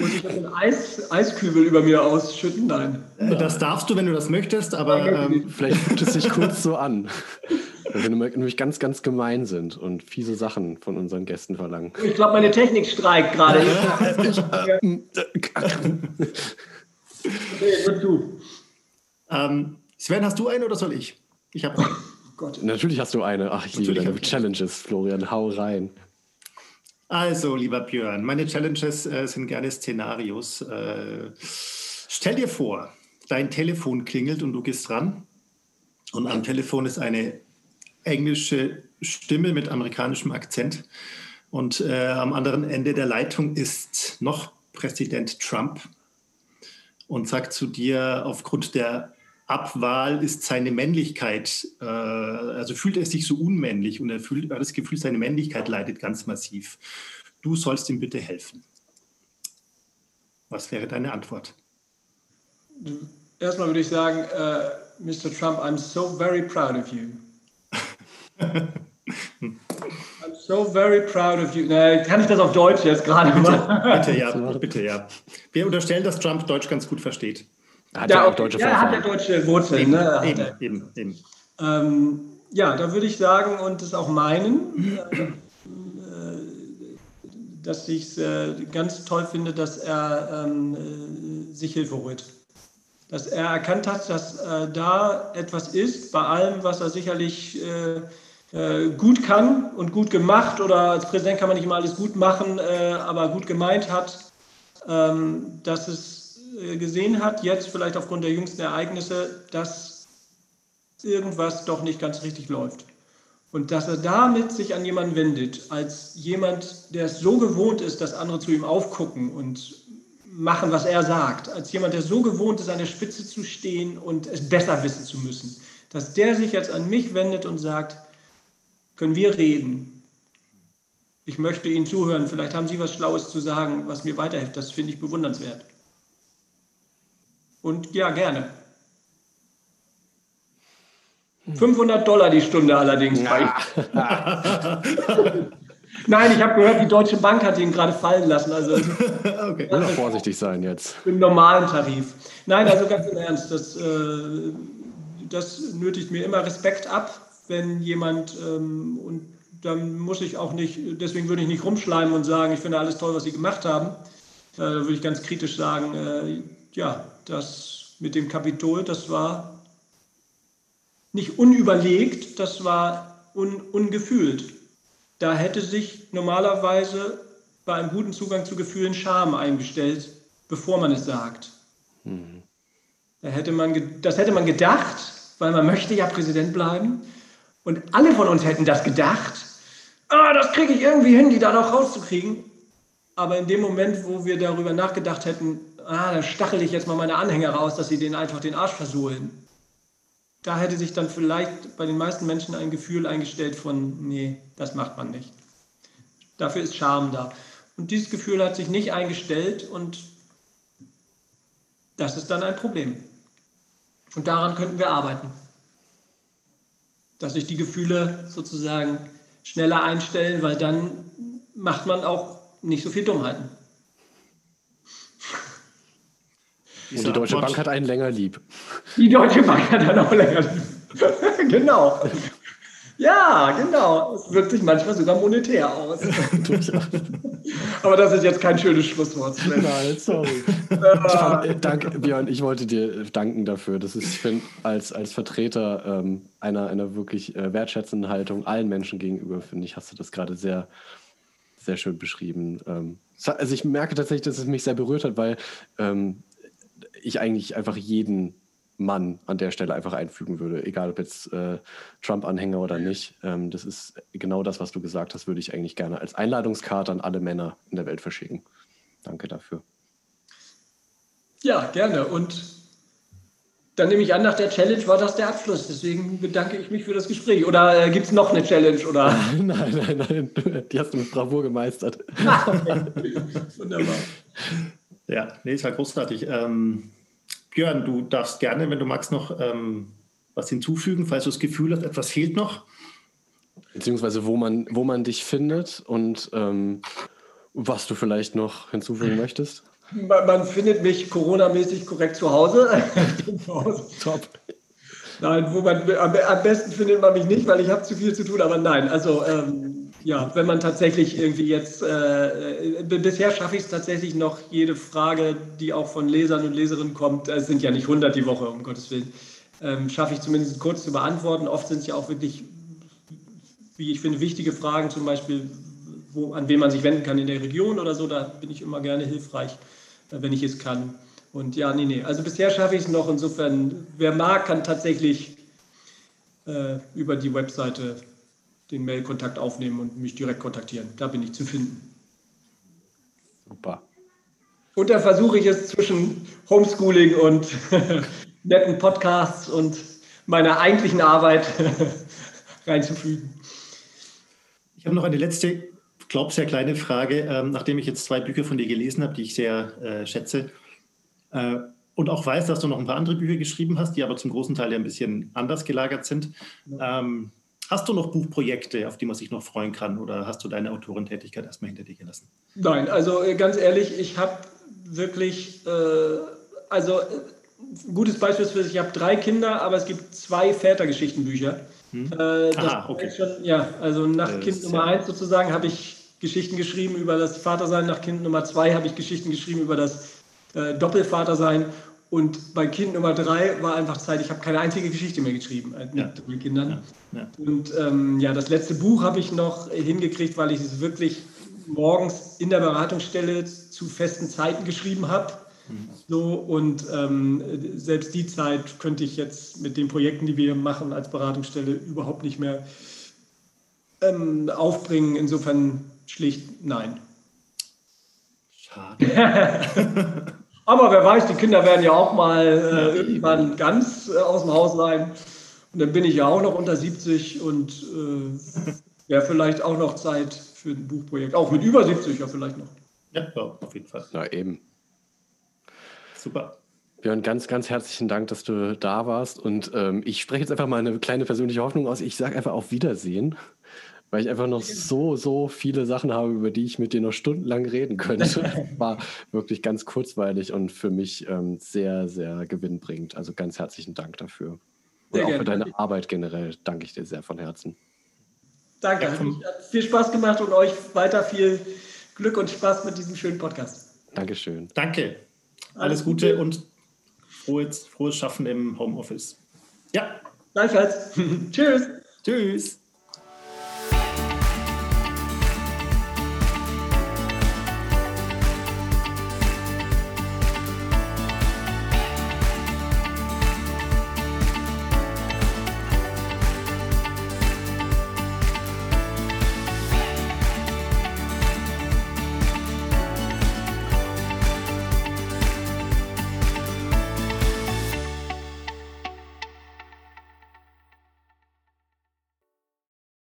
Muss ich einen Eis, Eiskübel über mir ausschütten? Nein. Das darfst du, wenn du das möchtest, aber. Ähm, Vielleicht fühlt es sich kurz so an. Weil wir nämlich ganz, ganz gemein sind und fiese Sachen von unseren Gästen verlangen. Ich glaube, meine Technik streikt gerade. okay, du. Ähm, Sven, hast du eine oder soll ich? Ich habe eine. Gott. Natürlich hast du eine. Ach, ich liebe deine Challenges, Florian. Hau rein. Also, lieber Björn, meine Challenges äh, sind gerne Szenarios. Äh, stell dir vor, dein Telefon klingelt und du gehst ran. Und am Telefon ist eine englische Stimme mit amerikanischem Akzent. Und äh, am anderen Ende der Leitung ist noch Präsident Trump und sagt zu dir, aufgrund der Abwahl ist seine Männlichkeit, äh, also fühlt er sich so unmännlich und er fühlt, hat das Gefühl, seine Männlichkeit leidet ganz massiv. Du sollst ihm bitte helfen. Was wäre deine Antwort? Erstmal würde ich sagen, uh, äh, Mr. Trump, I'm so very proud of you. I'm so very proud of you. Na, kann ich das auf Deutsch jetzt gerade machen? Bitte, ja, bitte, ja. Wir unterstellen, dass Trump Deutsch ganz gut versteht. Hat ja, auch deutsche ja, hat ja deutsche Wurzeln. Eben, ne? eben, eben, eben. Ähm, ja, da würde ich sagen und das auch meinen, äh, dass ich es äh, ganz toll finde, dass er ähm, äh, sich Hilfe holt dass er erkannt hat, dass äh, da etwas ist, bei allem, was er sicherlich äh, äh, gut kann und gut gemacht oder als Präsident kann man nicht immer alles gut machen, äh, aber gut gemeint hat, ähm, dass es äh, gesehen hat, jetzt vielleicht aufgrund der jüngsten Ereignisse, dass irgendwas doch nicht ganz richtig läuft. Und dass er damit sich an jemanden wendet, als jemand, der es so gewohnt ist, dass andere zu ihm aufgucken und machen, was er sagt, als jemand, der so gewohnt ist, an der Spitze zu stehen und es besser wissen zu müssen, dass der sich jetzt an mich wendet und sagt, können wir reden? Ich möchte Ihnen zuhören, vielleicht haben Sie was Schlaues zu sagen, was mir weiterhilft. Das finde ich bewundernswert. Und ja, gerne. 500 Dollar die Stunde allerdings. Ja. Nein, ich habe gehört, die Deutsche Bank hat ihn gerade fallen lassen. Also, okay. Also, vorsichtig sein jetzt. Im normalen Tarif. Nein, also ganz im Ernst, das, äh, das nötigt mir immer Respekt ab, wenn jemand, ähm, und dann muss ich auch nicht, deswegen würde ich nicht rumschleimen und sagen, ich finde alles toll, was Sie gemacht haben. Äh, da würde ich ganz kritisch sagen, äh, ja, das mit dem Kapitol, das war nicht unüberlegt, das war un, ungefühlt da hätte sich normalerweise bei einem guten Zugang zu Gefühlen Scham eingestellt, bevor man es sagt. Mhm. Da hätte man, das hätte man gedacht, weil man möchte ja Präsident bleiben. Und alle von uns hätten das gedacht. Ah, das kriege ich irgendwie hin, die da noch rauszukriegen. Aber in dem Moment, wo wir darüber nachgedacht hätten, ah, dann stachel ich jetzt mal meine Anhänger raus, dass sie denen einfach den Arsch versohlen, da hätte sich dann vielleicht bei den meisten Menschen ein Gefühl eingestellt von, nee, das macht man nicht. Dafür ist Scham da. Und dieses Gefühl hat sich nicht eingestellt und das ist dann ein Problem. Und daran könnten wir arbeiten. Dass sich die Gefühle sozusagen schneller einstellen, weil dann macht man auch nicht so viel Dummheiten. Und die Deutsche Bank hat einen länger lieb. Die Deutsche Bank hat einen auch länger lieb. genau. Ja, genau. Es wirkt sich manchmal sogar monetär aus. Aber das ist jetzt kein schönes Schlusswort. Nein, sorry. Äh, danke, Björn, ich wollte dir danken dafür. Das ist, ich finde, als, als Vertreter ähm, einer, einer wirklich äh, wertschätzenden Haltung allen Menschen gegenüber, finde ich, hast du das gerade sehr, sehr schön beschrieben. Ähm, also ich merke tatsächlich, dass es mich sehr berührt hat, weil ähm, ich eigentlich einfach jeden Mann an der Stelle einfach einfügen würde, egal ob jetzt äh, Trump-Anhänger oder nicht. Ähm, das ist genau das, was du gesagt hast, würde ich eigentlich gerne als Einladungskarte an alle Männer in der Welt verschicken. Danke dafür. Ja, gerne. Und Dann nehme ich an, nach der Challenge war das der Abschluss. Deswegen bedanke ich mich für das Gespräch. Oder äh, gibt es noch eine Challenge? Oder? nein, nein, nein. Die hast du mit Bravour gemeistert. Wunderbar. Ja, nee, ist ja großartig. Ähm, Björn, du darfst gerne, wenn du magst, noch ähm, was hinzufügen, falls du das Gefühl hast, etwas fehlt noch. Beziehungsweise wo man, wo man dich findet und ähm, was du vielleicht noch hinzufügen möchtest. Man, man findet mich Corona-mäßig korrekt zu Hause. Top. Nein, wo man, am, am, besten findet man mich nicht, weil ich habe zu viel zu tun, aber nein, also ähm, ja, wenn man tatsächlich irgendwie jetzt, äh, äh bisher schaffe ich es tatsächlich noch, jede Frage, die auch von Lesern und Leserinnen kommt, es sind ja nicht 100 die Woche, um Gottes Willen, ähm, schaffe ich zumindest kurz zu beantworten. Oft sind es ja auch wirklich, wie ich finde, wichtige Fragen, zum Beispiel, wo, an wen man sich wenden kann in der Region oder so, da bin ich immer gerne hilfreich wenn ich es kann. Und ja, nee, nee. Also bisher schaffe ich es noch. Insofern, wer mag, kann tatsächlich äh, über die Webseite den Mailkontakt aufnehmen und mich direkt kontaktieren. Da bin ich zu finden. Super. Und da versuche ich es zwischen Homeschooling und netten Podcasts und meiner eigentlichen Arbeit reinzufügen. Ich habe noch eine letzte glaube, sehr kleine Frage, ähm, nachdem ich jetzt zwei Bücher von dir gelesen habe, die ich sehr äh, schätze äh, und auch weiß, dass du noch ein paar andere Bücher geschrieben hast, die aber zum großen Teil ja ein bisschen anders gelagert sind. Ähm, hast du noch Buchprojekte, auf die man sich noch freuen kann oder hast du deine Autorentätigkeit erstmal hinter dir gelassen? Nein, also äh, ganz ehrlich, ich habe wirklich, äh, also ein äh, gutes Beispiel ist, ich habe drei Kinder, aber es gibt zwei Vätergeschichtenbücher. Hm? Äh, Aha, okay. Schon, ja, also nach Kind Nummer eins sozusagen habe ich Geschichten geschrieben über das Vatersein. Nach Kind Nummer zwei habe ich Geschichten geschrieben über das äh, Doppelvatersein. Und bei Kind Nummer drei war einfach Zeit, ich habe keine einzige Geschichte mehr geschrieben äh, mit ja. Kindern. Ja. Ja. Und ähm, ja, das letzte Buch habe ich noch hingekriegt, weil ich es wirklich morgens in der Beratungsstelle zu festen Zeiten geschrieben habe. Mhm. So, und ähm, selbst die Zeit könnte ich jetzt mit den Projekten, die wir machen als Beratungsstelle, überhaupt nicht mehr ähm, aufbringen. Insofern Schlicht nein. Schade. Aber wer weiß, die Kinder werden ja auch mal äh, irgendwann ganz äh, aus dem Haus sein. Und dann bin ich ja auch noch unter 70 und äh, wäre vielleicht auch noch Zeit für ein Buchprojekt. Auch mit über 70 ja vielleicht noch. Ja, auf jeden Fall. Na eben. Super. Björn, ganz, ganz herzlichen Dank, dass du da warst. Und ähm, ich spreche jetzt einfach mal eine kleine persönliche Hoffnung aus. Ich sage einfach auf Wiedersehen weil ich einfach noch so, so viele Sachen habe, über die ich mit dir noch stundenlang reden könnte. War wirklich ganz kurzweilig und für mich ähm, sehr, sehr gewinnbringend. Also ganz herzlichen Dank dafür. Und auch für deine Arbeit generell danke ich dir sehr von Herzen. Danke, ja, hat viel Spaß gemacht und euch weiter viel Glück und Spaß mit diesem schönen Podcast. Dankeschön. Danke. Alles, Gute, Gute und frohes, frohes Schaffen im Homeoffice. Ja. Gleichfalls. Tschüss. Tschüss.